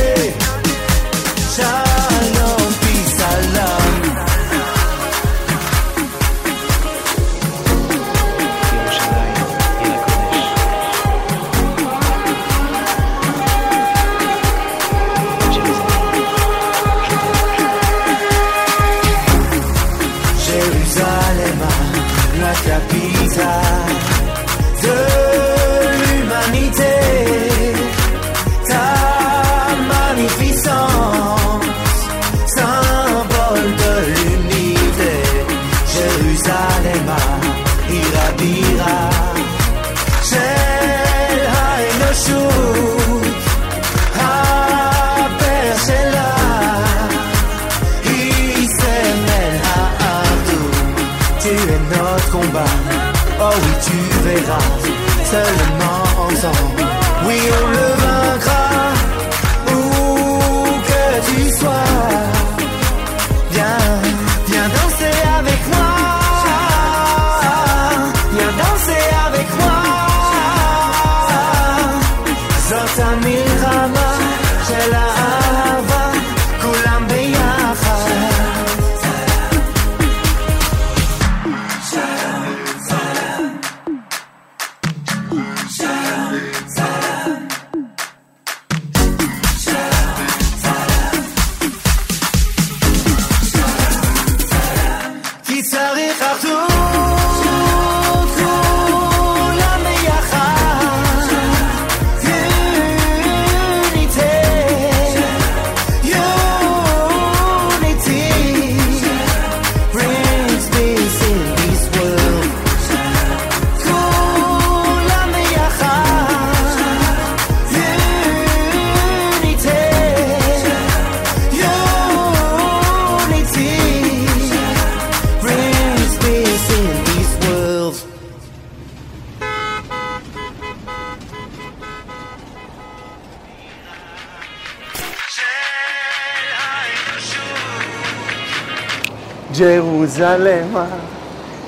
Jerusalem,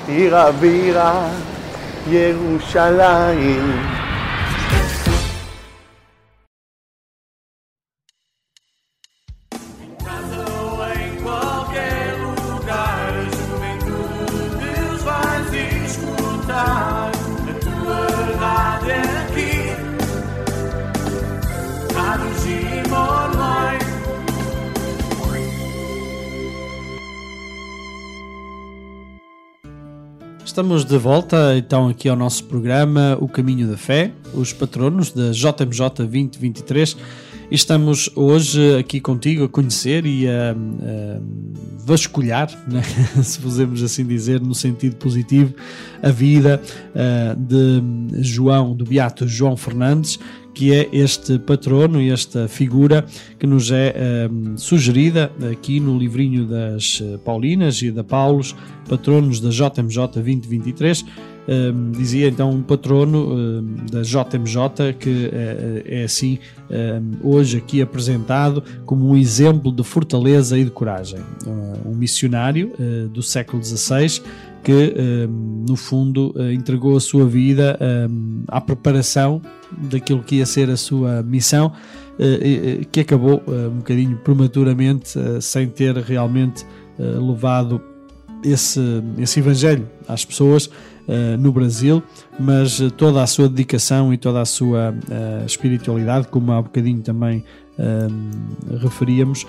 עיר הבירה, ירושלים. Estamos de volta então aqui ao nosso programa O Caminho da Fé, os patronos da JMJ 2023 e estamos hoje aqui contigo a conhecer e a, a vasculhar, né? se podemos assim dizer, no sentido positivo, a vida eh, de João, do Beato João Fernandes, que é este patrono, esta figura que nos é eh, sugerida aqui no livrinho das eh, Paulinas e da Paulos, patronos da JMJ 2023. Um, dizia então um patrono um, da JMJ que é, é assim um, hoje aqui apresentado como um exemplo de fortaleza e de coragem. Um missionário uh, do século XVI que no fundo entregou a sua vida à preparação daquilo que ia ser a sua missão, uh, que acabou um bocadinho prematuramente sem ter realmente levado esse, esse evangelho às pessoas no Brasil, mas toda a sua dedicação e toda a sua espiritualidade, como há bocadinho também referíamos,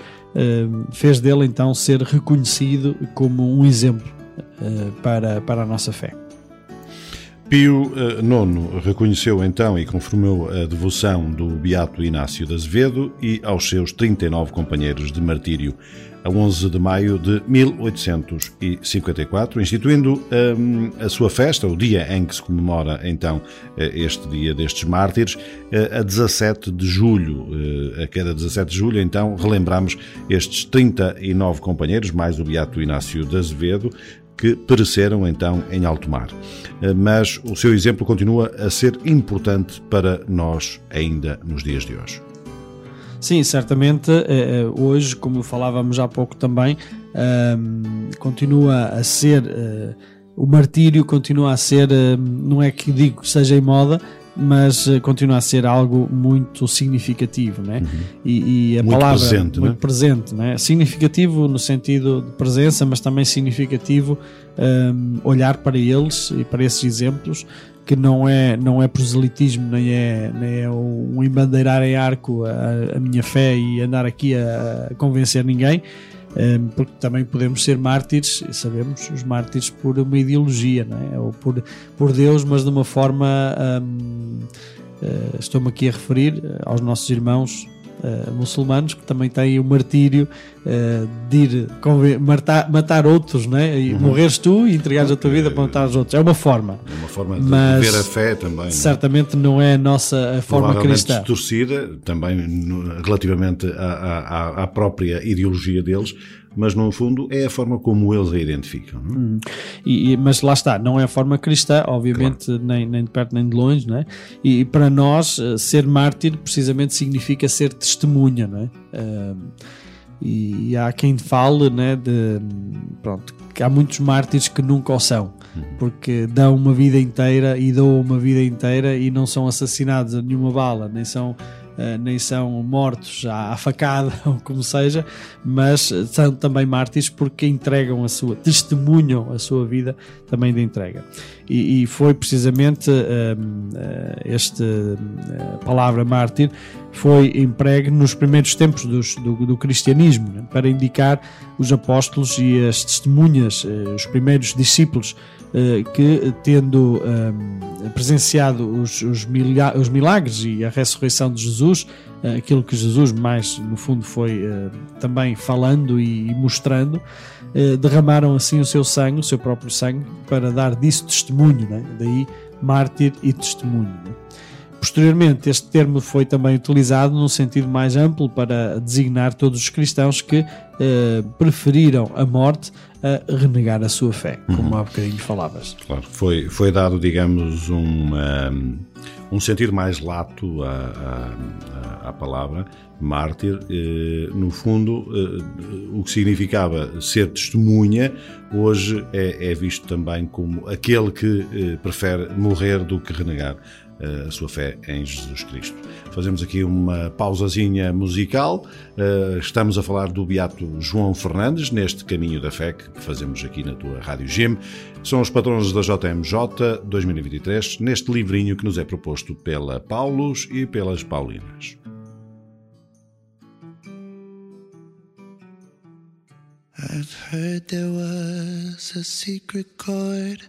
fez dele então ser reconhecido como um exemplo para, para a nossa fé. Pio IX reconheceu então e confirmou a devoção do Beato Inácio de Azevedo e aos seus 39 companheiros de martírio a 11 de maio de 1854, instituindo um, a sua festa, o dia em que se comemora então este dia destes mártires, a 17 de julho. A cada 17 de julho, então, relembramos estes 39 companheiros, mais o Beato Inácio de Azevedo, que pereceram então em alto mar. Mas o seu exemplo continua a ser importante para nós ainda nos dias de hoje. Sim, certamente eh, hoje, como falávamos há pouco também, ehm, continua a ser eh, o martírio continua a ser, ehm, não é que digo que seja em moda, mas eh, continua a ser algo muito significativo, né? Uhum. E, e, a muito palavra presente, muito né? presente, né? Significativo no sentido de presença, mas também significativo um, olhar para eles e para esses exemplos que não é, não é proselitismo, nem é, nem é um embandeirar em arco a, a minha fé e andar aqui a, convencer ninguém, porque também podemos ser mártires, sabemos, os mártires por uma ideologia, não é? ou por, por Deus, mas de uma forma. Um, uh, Estou-me aqui a referir aos nossos irmãos Uh, muçulmanos que também têm o martírio uh, de ir matar, matar outros, né? e uhum. morreres tu e entregares a tua vida para matar os outros. É uma forma. É uma forma de mas ver a fé também. Certamente não, não é a nossa a forma cristã. distorcida, também relativamente à, à, à própria ideologia deles, mas no fundo é a forma como eles a identificam. Não? Hum. E, e, mas lá está, não é a forma cristã, obviamente, claro. nem, nem de perto nem de longe, não é? E, e, para nós, eh, ser mártir precisamente significa ser testemunha, não é? Uh, e, e, há quem fale, né, de, pronto, que há muitos mártires que nunca o são, uhum. porque dão uma vida inteira e dão uma vida inteira e não são assassinados a nenhuma bala, nem são nem são mortos à, à, facada ou como seja, mas são também mártires porque entregam a sua, testemunham a sua vida também de entrega. E, e foi precisamente uh, uh, esta palavra mártir foi empregue nos primeiros tempos dos, do, do, cristianismo né, para indicar os apóstolos e as testemunhas, os primeiros discípulos eh, que, tendo ehm, presenciado os, os, os, milagres e a ressurreição de Jesus, uh, aquilo que Jesus mais, no fundo, foi uh, também falando e, mostrando, derramaram assim o seu sangue, o seu próprio sangue, para dar disso testemunho, né? daí mártir e testemunho. Né? Posteriormente, este termo foi também utilizado num sentido mais amplo para designar todos os cristãos que eh, preferiram a morte a renegar a sua fé, como há bocadinho falavas. Claro, foi, foi dado, digamos, um, um, sentido mais lato à, à, à palavra mártir. Eh, no fundo, eh, o que significava ser testemunha, hoje é, é visto também como aquele que eh, prefere morrer do que renegar a sua fé em Jesus Cristo. Fazemos aqui uma pausazinha musical. Eh, Estamos a falar do Beato João Fernandes neste caminho da fé que fazemos aqui na tua Rádio Gem. São os patronos da JMJ 2023, neste livrinho que nos é proposto pela Paulos e pelas Paulinas. I've heard there was a secret chord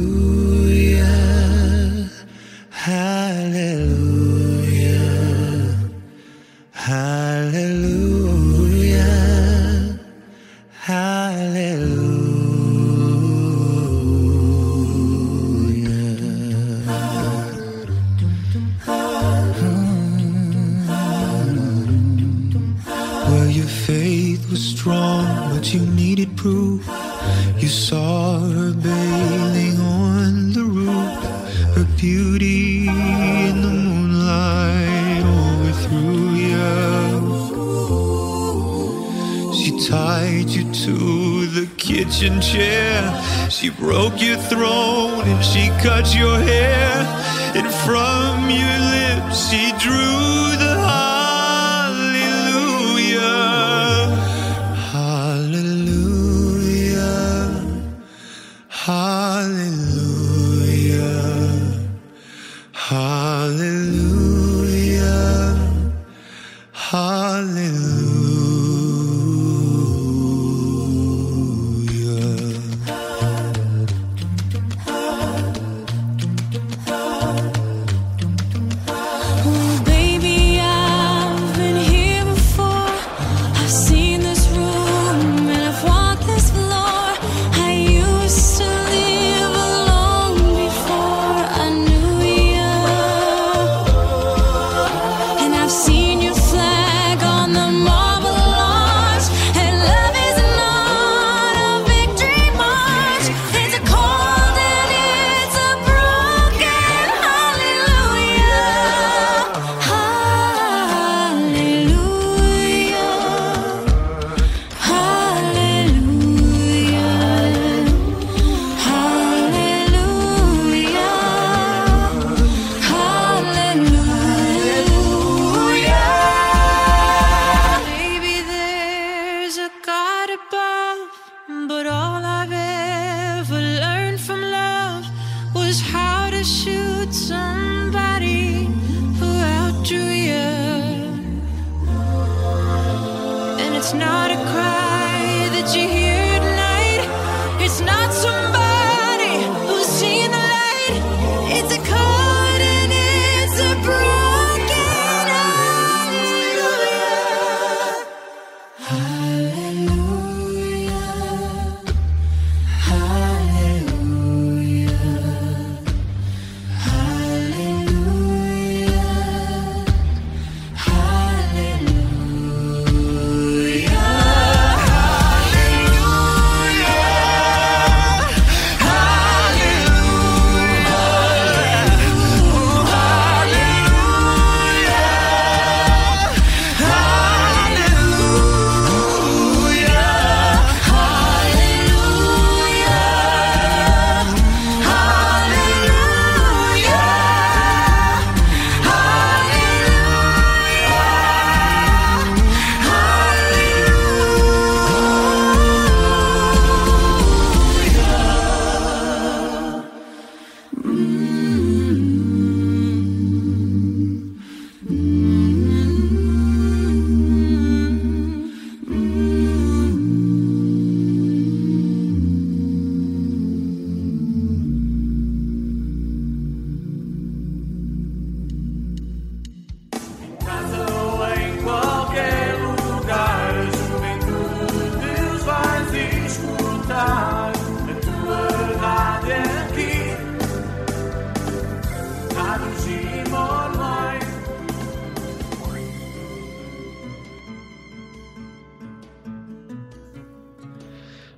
Hallelujah. Hallelujah Well, your faith was strong, but you needed proof. You saw tied you to the kitchen chair. She broke your throne and she cut your hair. And from your lips she drew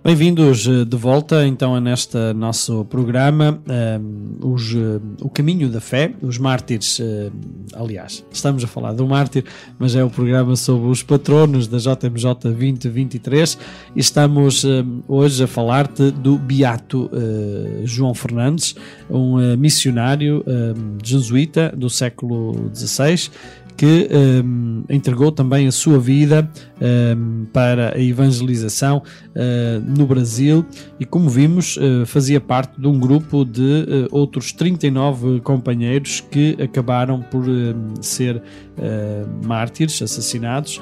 Bem-vindos eh, de volta então a neste nosso programa ehm, os, eh, O Caminho da Fé, os mártires, eh, aliás, estamos a falar do mártir, mas é o programa sobre os patronos da JMJ 2023 e estamos eh, hoje a falar-te do Beato eh, João Fernandes, um eh, missionário eh, jesuíta do século XVI que um, entregou também a sua vida um, para a evangelização uh, no Brasil e, como vimos, uh, fazia parte de um grupo de uh, outros 39 companheiros que acabaram por um, ser mártires, assassinados.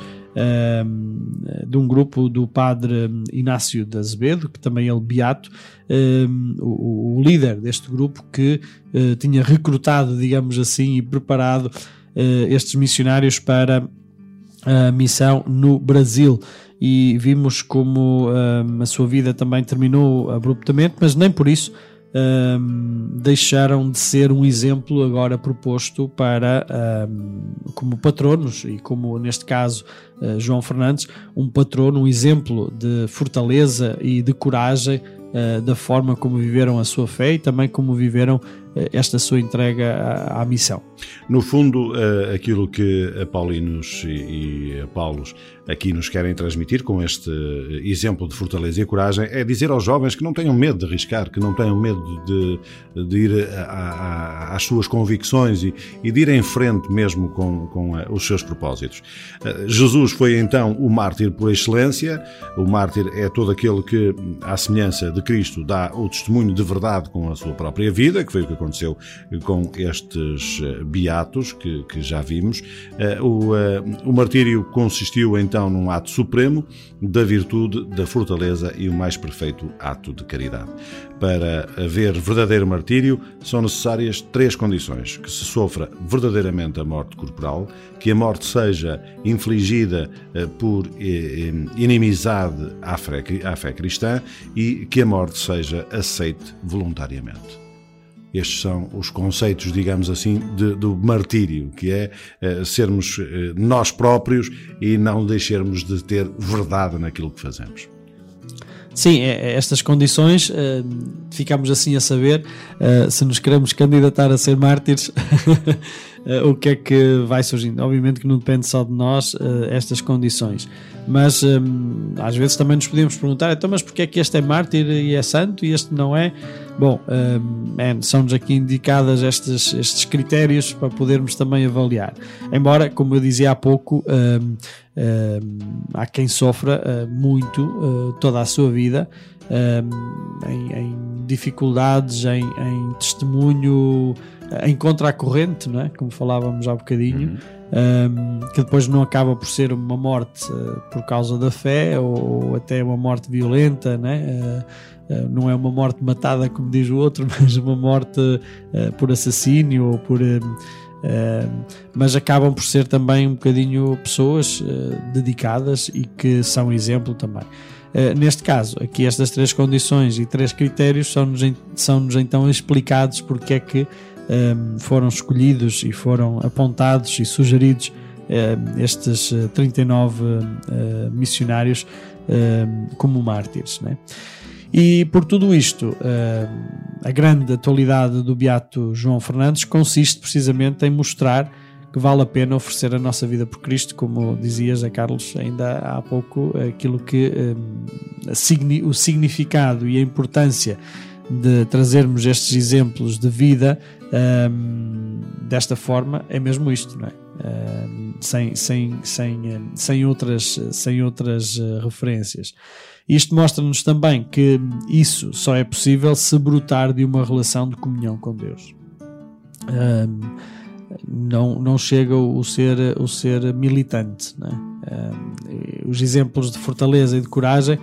um, de um grupo do padre Inácio de Azevedo, que também é beato, um, o, o líder deste grupo que uh, tinha recrutado, digamos assim, e preparado estes missionários para a missão no Brasil. E vimos como um, a sua vida também terminou abruptamente, mas nem por isso um, deixaram de ser um exemplo agora proposto para um, como patronos e como neste caso uh, João Fernandes, um patrono, um exemplo de fortaleza e de coragem uh, da forma como viveram a sua fé e também como viveram esta sua entrega à, à missão. No fundo, eh, aquilo que a Paulinos e a Paulos aqui nos querem transmitir com este exemplo de fortaleza e coragem é dizer aos jovens que não tenham medo de arriscar, que não tenham medo de, de ir a, a, às suas convicções e, e, de ir em frente mesmo com, com os seus propósitos. Jesus foi então o mártir por excelência, o mártir é todo aquele que, à semelhança de Cristo, dá o testemunho de verdade com a sua própria vida, que foi o que aconteceu com estes beatos que, que já vimos. O, o martírio consistiu então num ato supremo da virtude, da fortaleza e o mais perfeito ato de caridade. Para haver verdadeiro martírio, são necessárias três condições: que se sofra verdadeiramente a morte corporal, que a morte seja infligida por inimizade à fé, à fé cristã e que a morte seja aceite voluntariamente. Estes são os conceitos, digamos assim, de, do martírio, que é eh, sermos eh, nós próprios e não deixarmos de ter verdade naquilo que fazemos. Sim, estas condições uh, ficamos assim a saber uh, se nos queremos candidatar a ser mártires uh, o que é que vai surgindo. Obviamente que não depende só de nós estas condições, mas um, às vezes também nos podemos perguntar: então, mas porque é que este é mártir e é santo e este não é? Bom, um, é, são-nos aqui indicadas estes, estes critérios para podermos também avaliar. Embora, como eu dizia há pouco, um, há quem sofra uh, muito uh, toda a sua vida em, em, dificuldades, em, em, testemunho, em contra a corrente, não é? como falávamos há bocadinho, uhum. Que depois não acaba por ser uma morte uh, por causa da fé ou, ou, até uma morte violenta, né? não é uma morte matada, como diz o outro, mas uma morte por assassínio ou por Uh, mas acabam por ser também um bocadinho pessoas uh, dedicadas e que são exemplo também. Uh, neste caso, aqui estas três condições e três critérios são-nos são então explicados porque é que foram escolhidos e foram apontados e sugeridos estes 39 missionários como mártires. Né? E por tudo isto, eh, a grande atualidade do Beato João Fernandes consiste precisamente em mostrar que vale a pena oferecer a nossa vida por Cristo, como dizias a Carlos ainda há pouco, aquilo que um, o significado e a importância de trazermos estes exemplos de vida um, desta forma é mesmo isto, não é? Um, sem, sem, sem, sem outras, sem outras uh, referências. Isto mostra-nos também que isso só é possível se brotar de uma relação de comunhão com Deus. Um, não, não chega o ser, o ser militante. Um, os exemplos de fortaleza e de coragem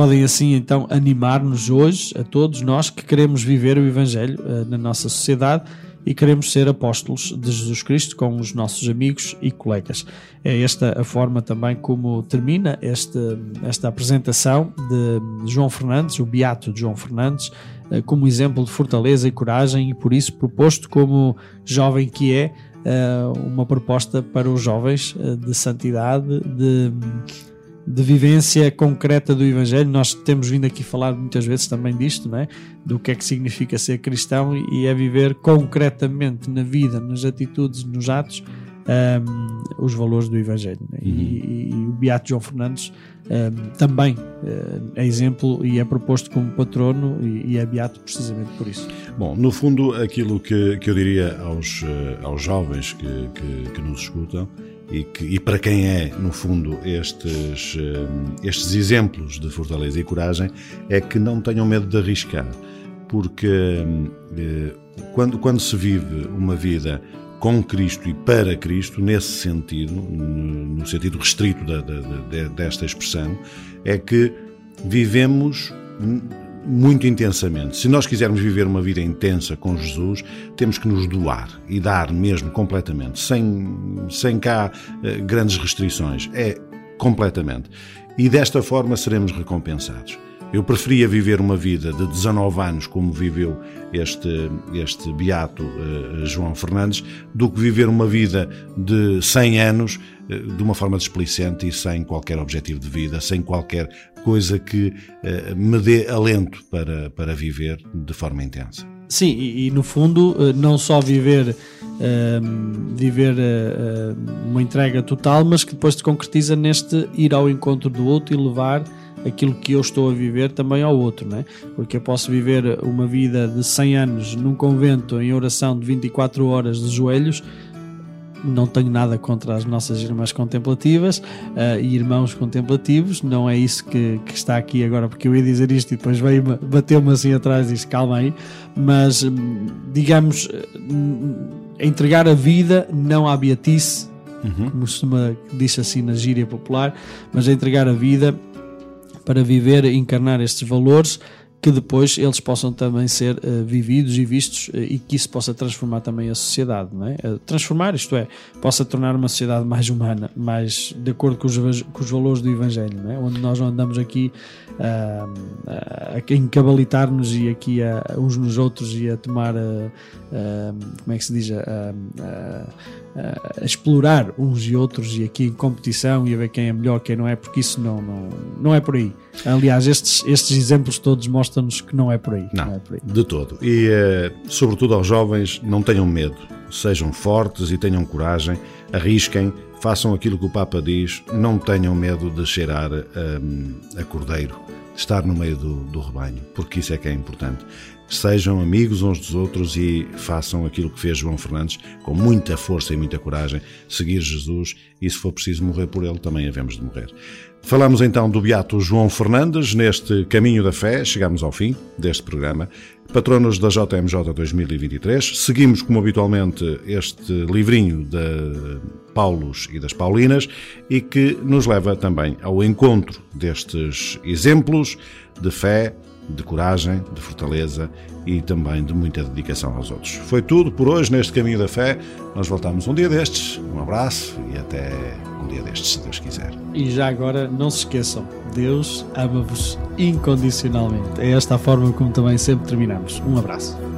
podem assim então animar-nos hoje, a todos nós que queremos viver o Evangelho uh, na nossa sociedade e queremos ser apóstolos de Jesus Cristo com os nossos amigos e colegas. É esta a forma também como termina este, esta apresentação de João Fernandes, o Beato João Fernandes, eh, como exemplo de fortaleza e coragem e por isso proposto como jovem que é eh, uma proposta para os jovens de santidade, de de vivência concreta do Evangelho. Nós temos vindo aqui falar muitas vezes também disto, não é? do que é que significa ser cristão e é viver concretamente na vida, nas atitudes, nos atos, um, os valores do Evangelho. né? E, e- e o Beato João Fernandes um, também uh, é exemplo e é proposto como patrono e, e é beato precisamente por isso. Bom, no fundo, aquilo que, que eu diria aos, eh, aos jovens que, que, que nos escutam e, que, e para quem é, no fundo, estes, eh, estes exemplos de fortaleza e coragem é que não tenham medo de arriscar, porque eh, quando, quando se vive uma vida com Cristo e para Cristo, nesse sentido, no sentido restrito da- da- da- desta expressão, é que vivemos muito intensamente. Se nós quisermos viver uma vida intensa com Jesus, temos que nos doar e dar mesmo completamente, sem, sem cá eh, grandes restrições. É completamente. E desta forma seremos recompensados. Eu preferia viver uma vida de 19 anos, como viveu este, este beato eh, João Fernandes, do que viver uma vida de 100 anos de uma forma displicente e sem qualquer objetivo de vida, sem qualquer coisa que eh, me dê alento para, para viver de forma intensa. Sim, e, e no fundo, eh, não só viver, viver eh, eh, uma entrega total, mas que depois se concretiza neste ir ao encontro do outro e levar aquilo que eu estou a viver também ao outro, né? Porque eu posso viver uma vida de 100 anos num convento em oração de 24 horas de joelhos, não tenho nada contra as nossas irmãs contemplativas eh, e irmãos contemplativos, não é isso que, que está aqui agora, porque eu ia dizer isto e depois veio bateu-me assim atrás e disse calma aí, mas hum, digamos, hum, entregar a vida não à beatice, como se diz assim na gíria popular, mas entregar a vida para viver e encarnar estes valores que depois eles possam também ser eh, vividos e vistos eh, e que isso possa transformar também a sociedade, não é? Eh, transformar, isto é, possa tornar uma sociedade mais humana, mais de acordo com os, com os valores do Evangelho, não é? Onde nós não andamos aqui ah, a, a encabalitar-nos e aqui a, uns nos outros e a tomar, ah, ah, como é que se diz, a, a- a- a explorar uns e outros e aqui em competição e a ver quem é melhor, quem não é, porque isso não, não, não é por aí. Aliás, estes, estes exemplos todos mostram-nos que não é por aí. Não, é por aí. de todo. E, eh, sobretudo aos jovens, não tenham medo. Sejam fortes e tenham coragem, arrisquem, façam aquilo que o Papa diz, não tenham medo de cheirar hum, a cordeiro, de estar no meio do, do rebanho, porque isso é que é importante. Sejam amigos uns dos outros e façam aquilo que fez João Fernandes com muita força e muita coragem, seguir Jesus e, se for preciso morrer por ele, também havemos de morrer. Falamos então do Beato João Fernandes neste Caminho da Fé, chegamos ao fim deste programa. Patronos da JMJ 2023, seguimos como habitualmente este livrinho de Paulos e das Paulinas e que nos leva também ao encontro destes exemplos de fé, de coragem, de fortaleza e também de muita dedicação aos outros. Foi tudo por hoje neste Caminho da Fé. Nós voltamos um dia destes. Um abraço e até um dia destes, se Deus quiser. E já agora, não se esqueçam, Deus ama-vos incondicionalmente. É esta a forma como também sempre terminamos. Um abraço.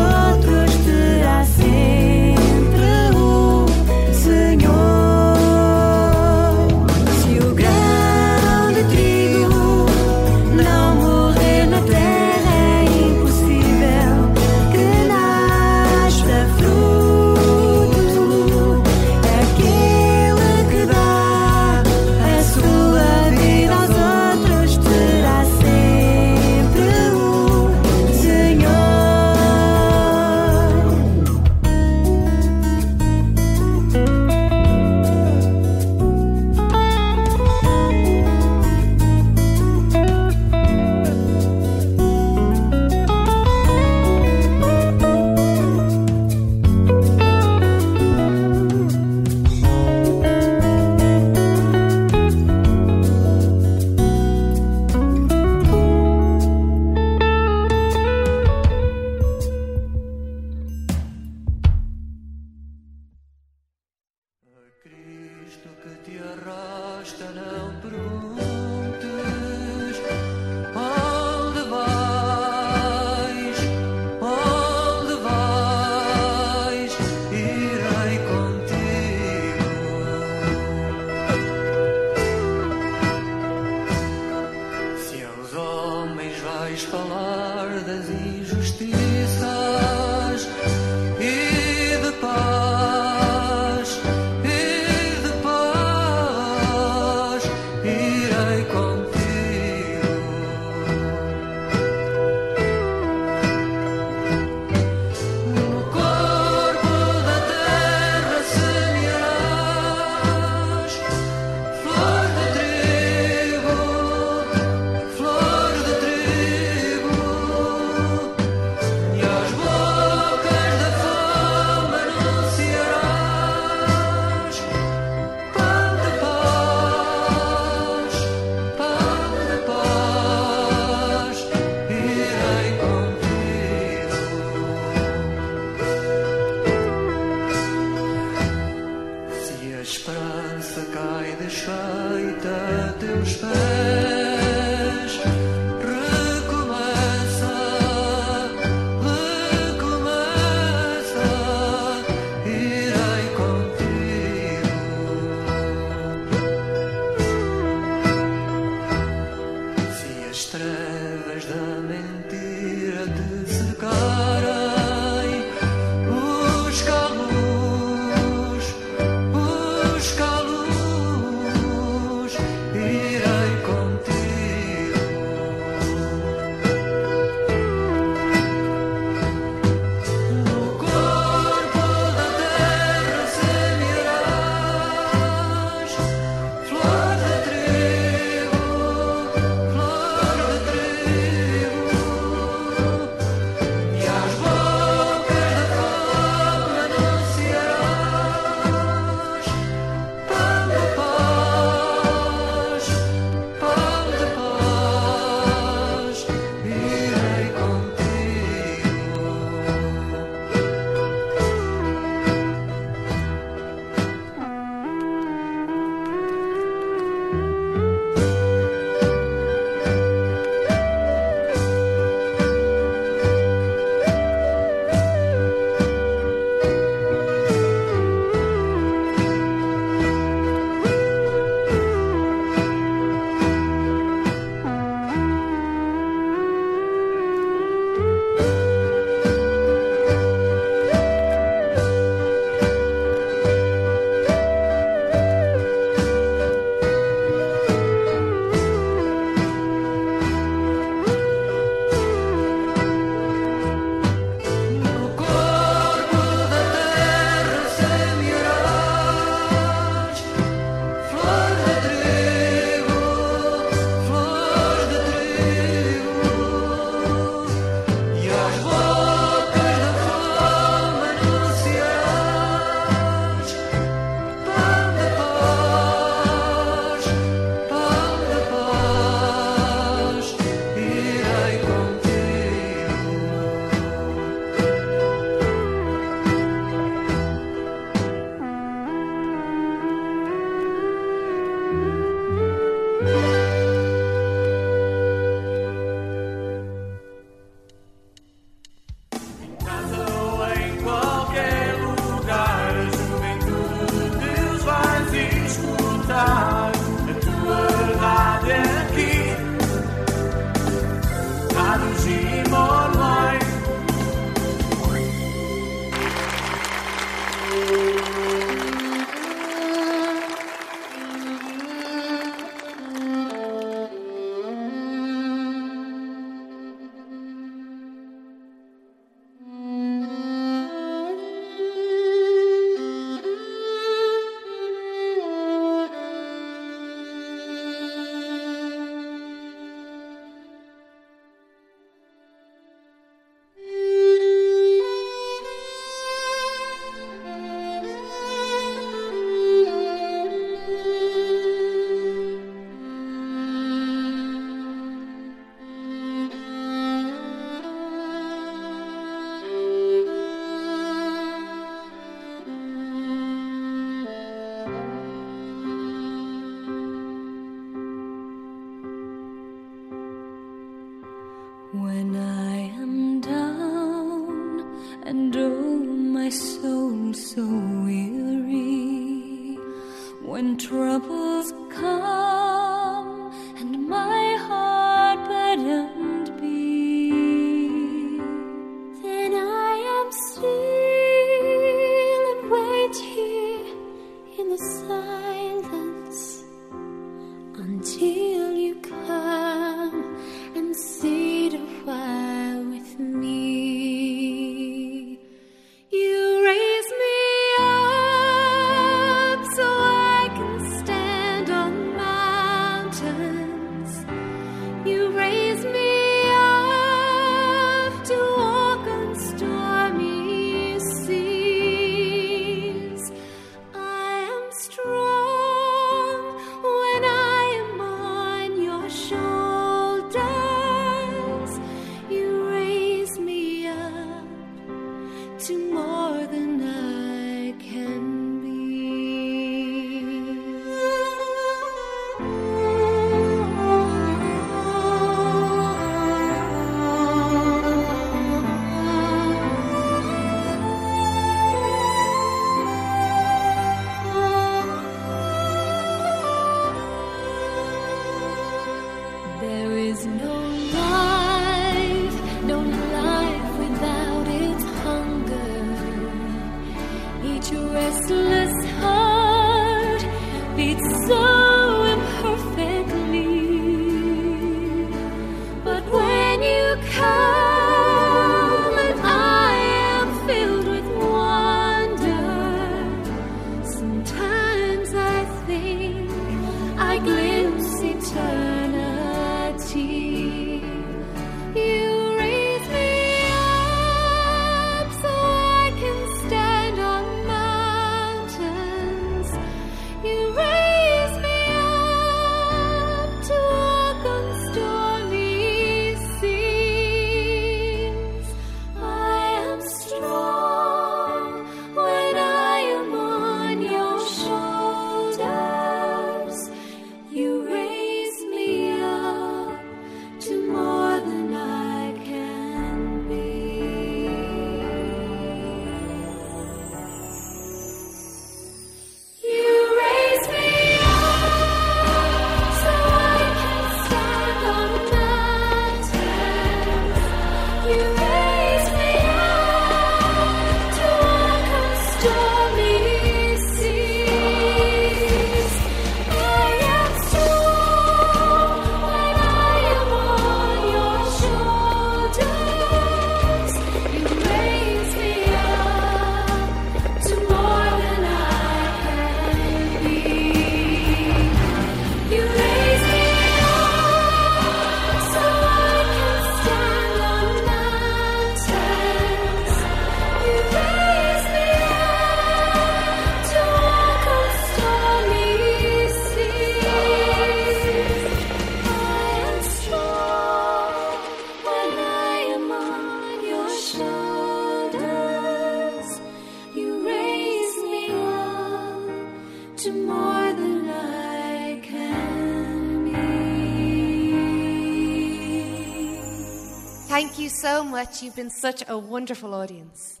Much. You've been such a wonderful audience.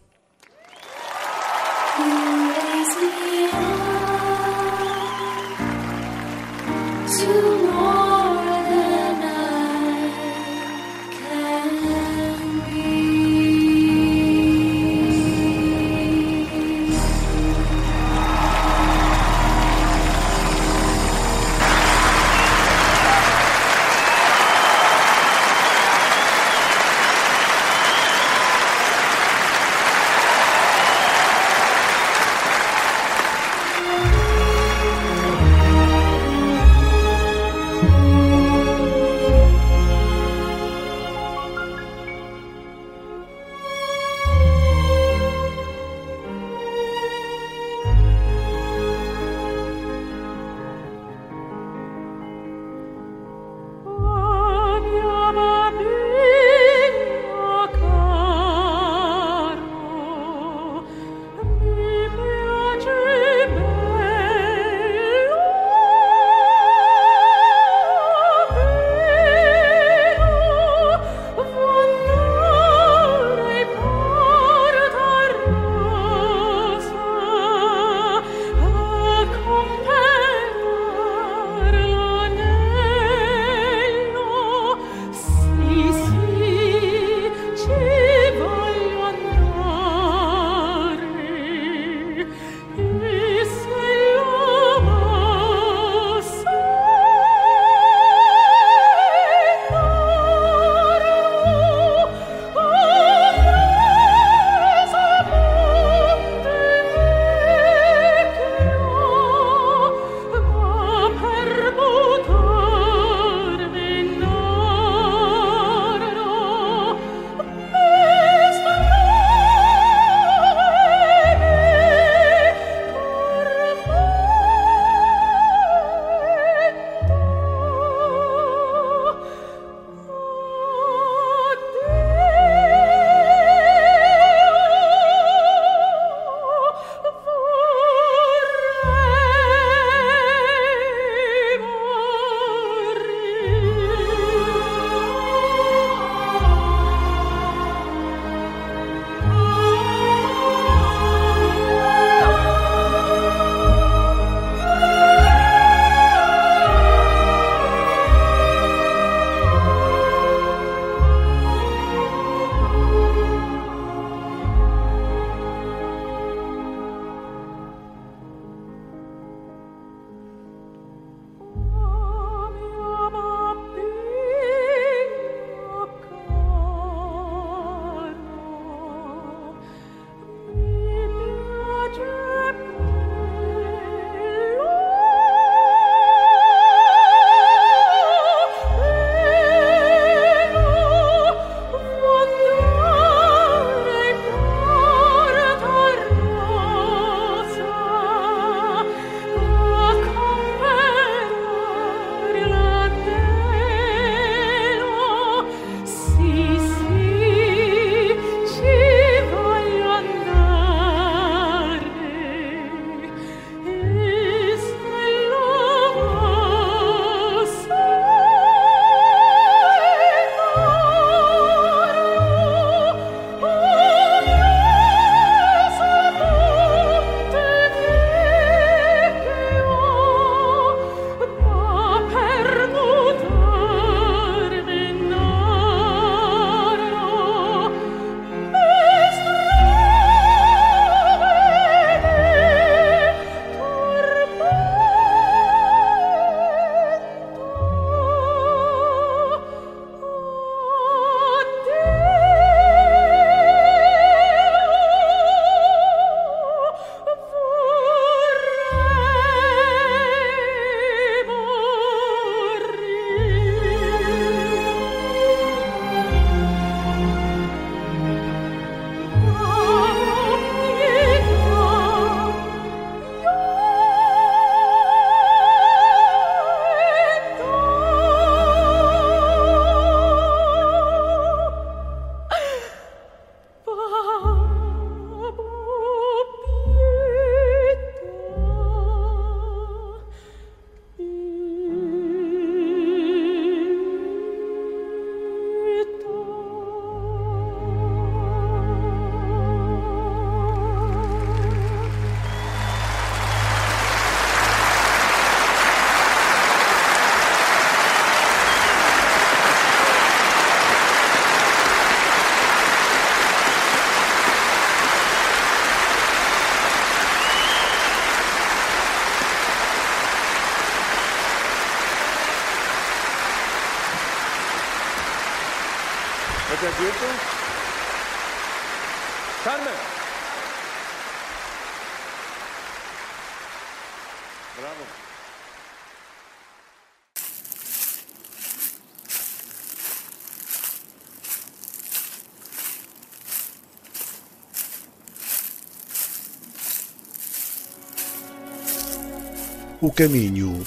Caminho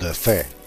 da fé.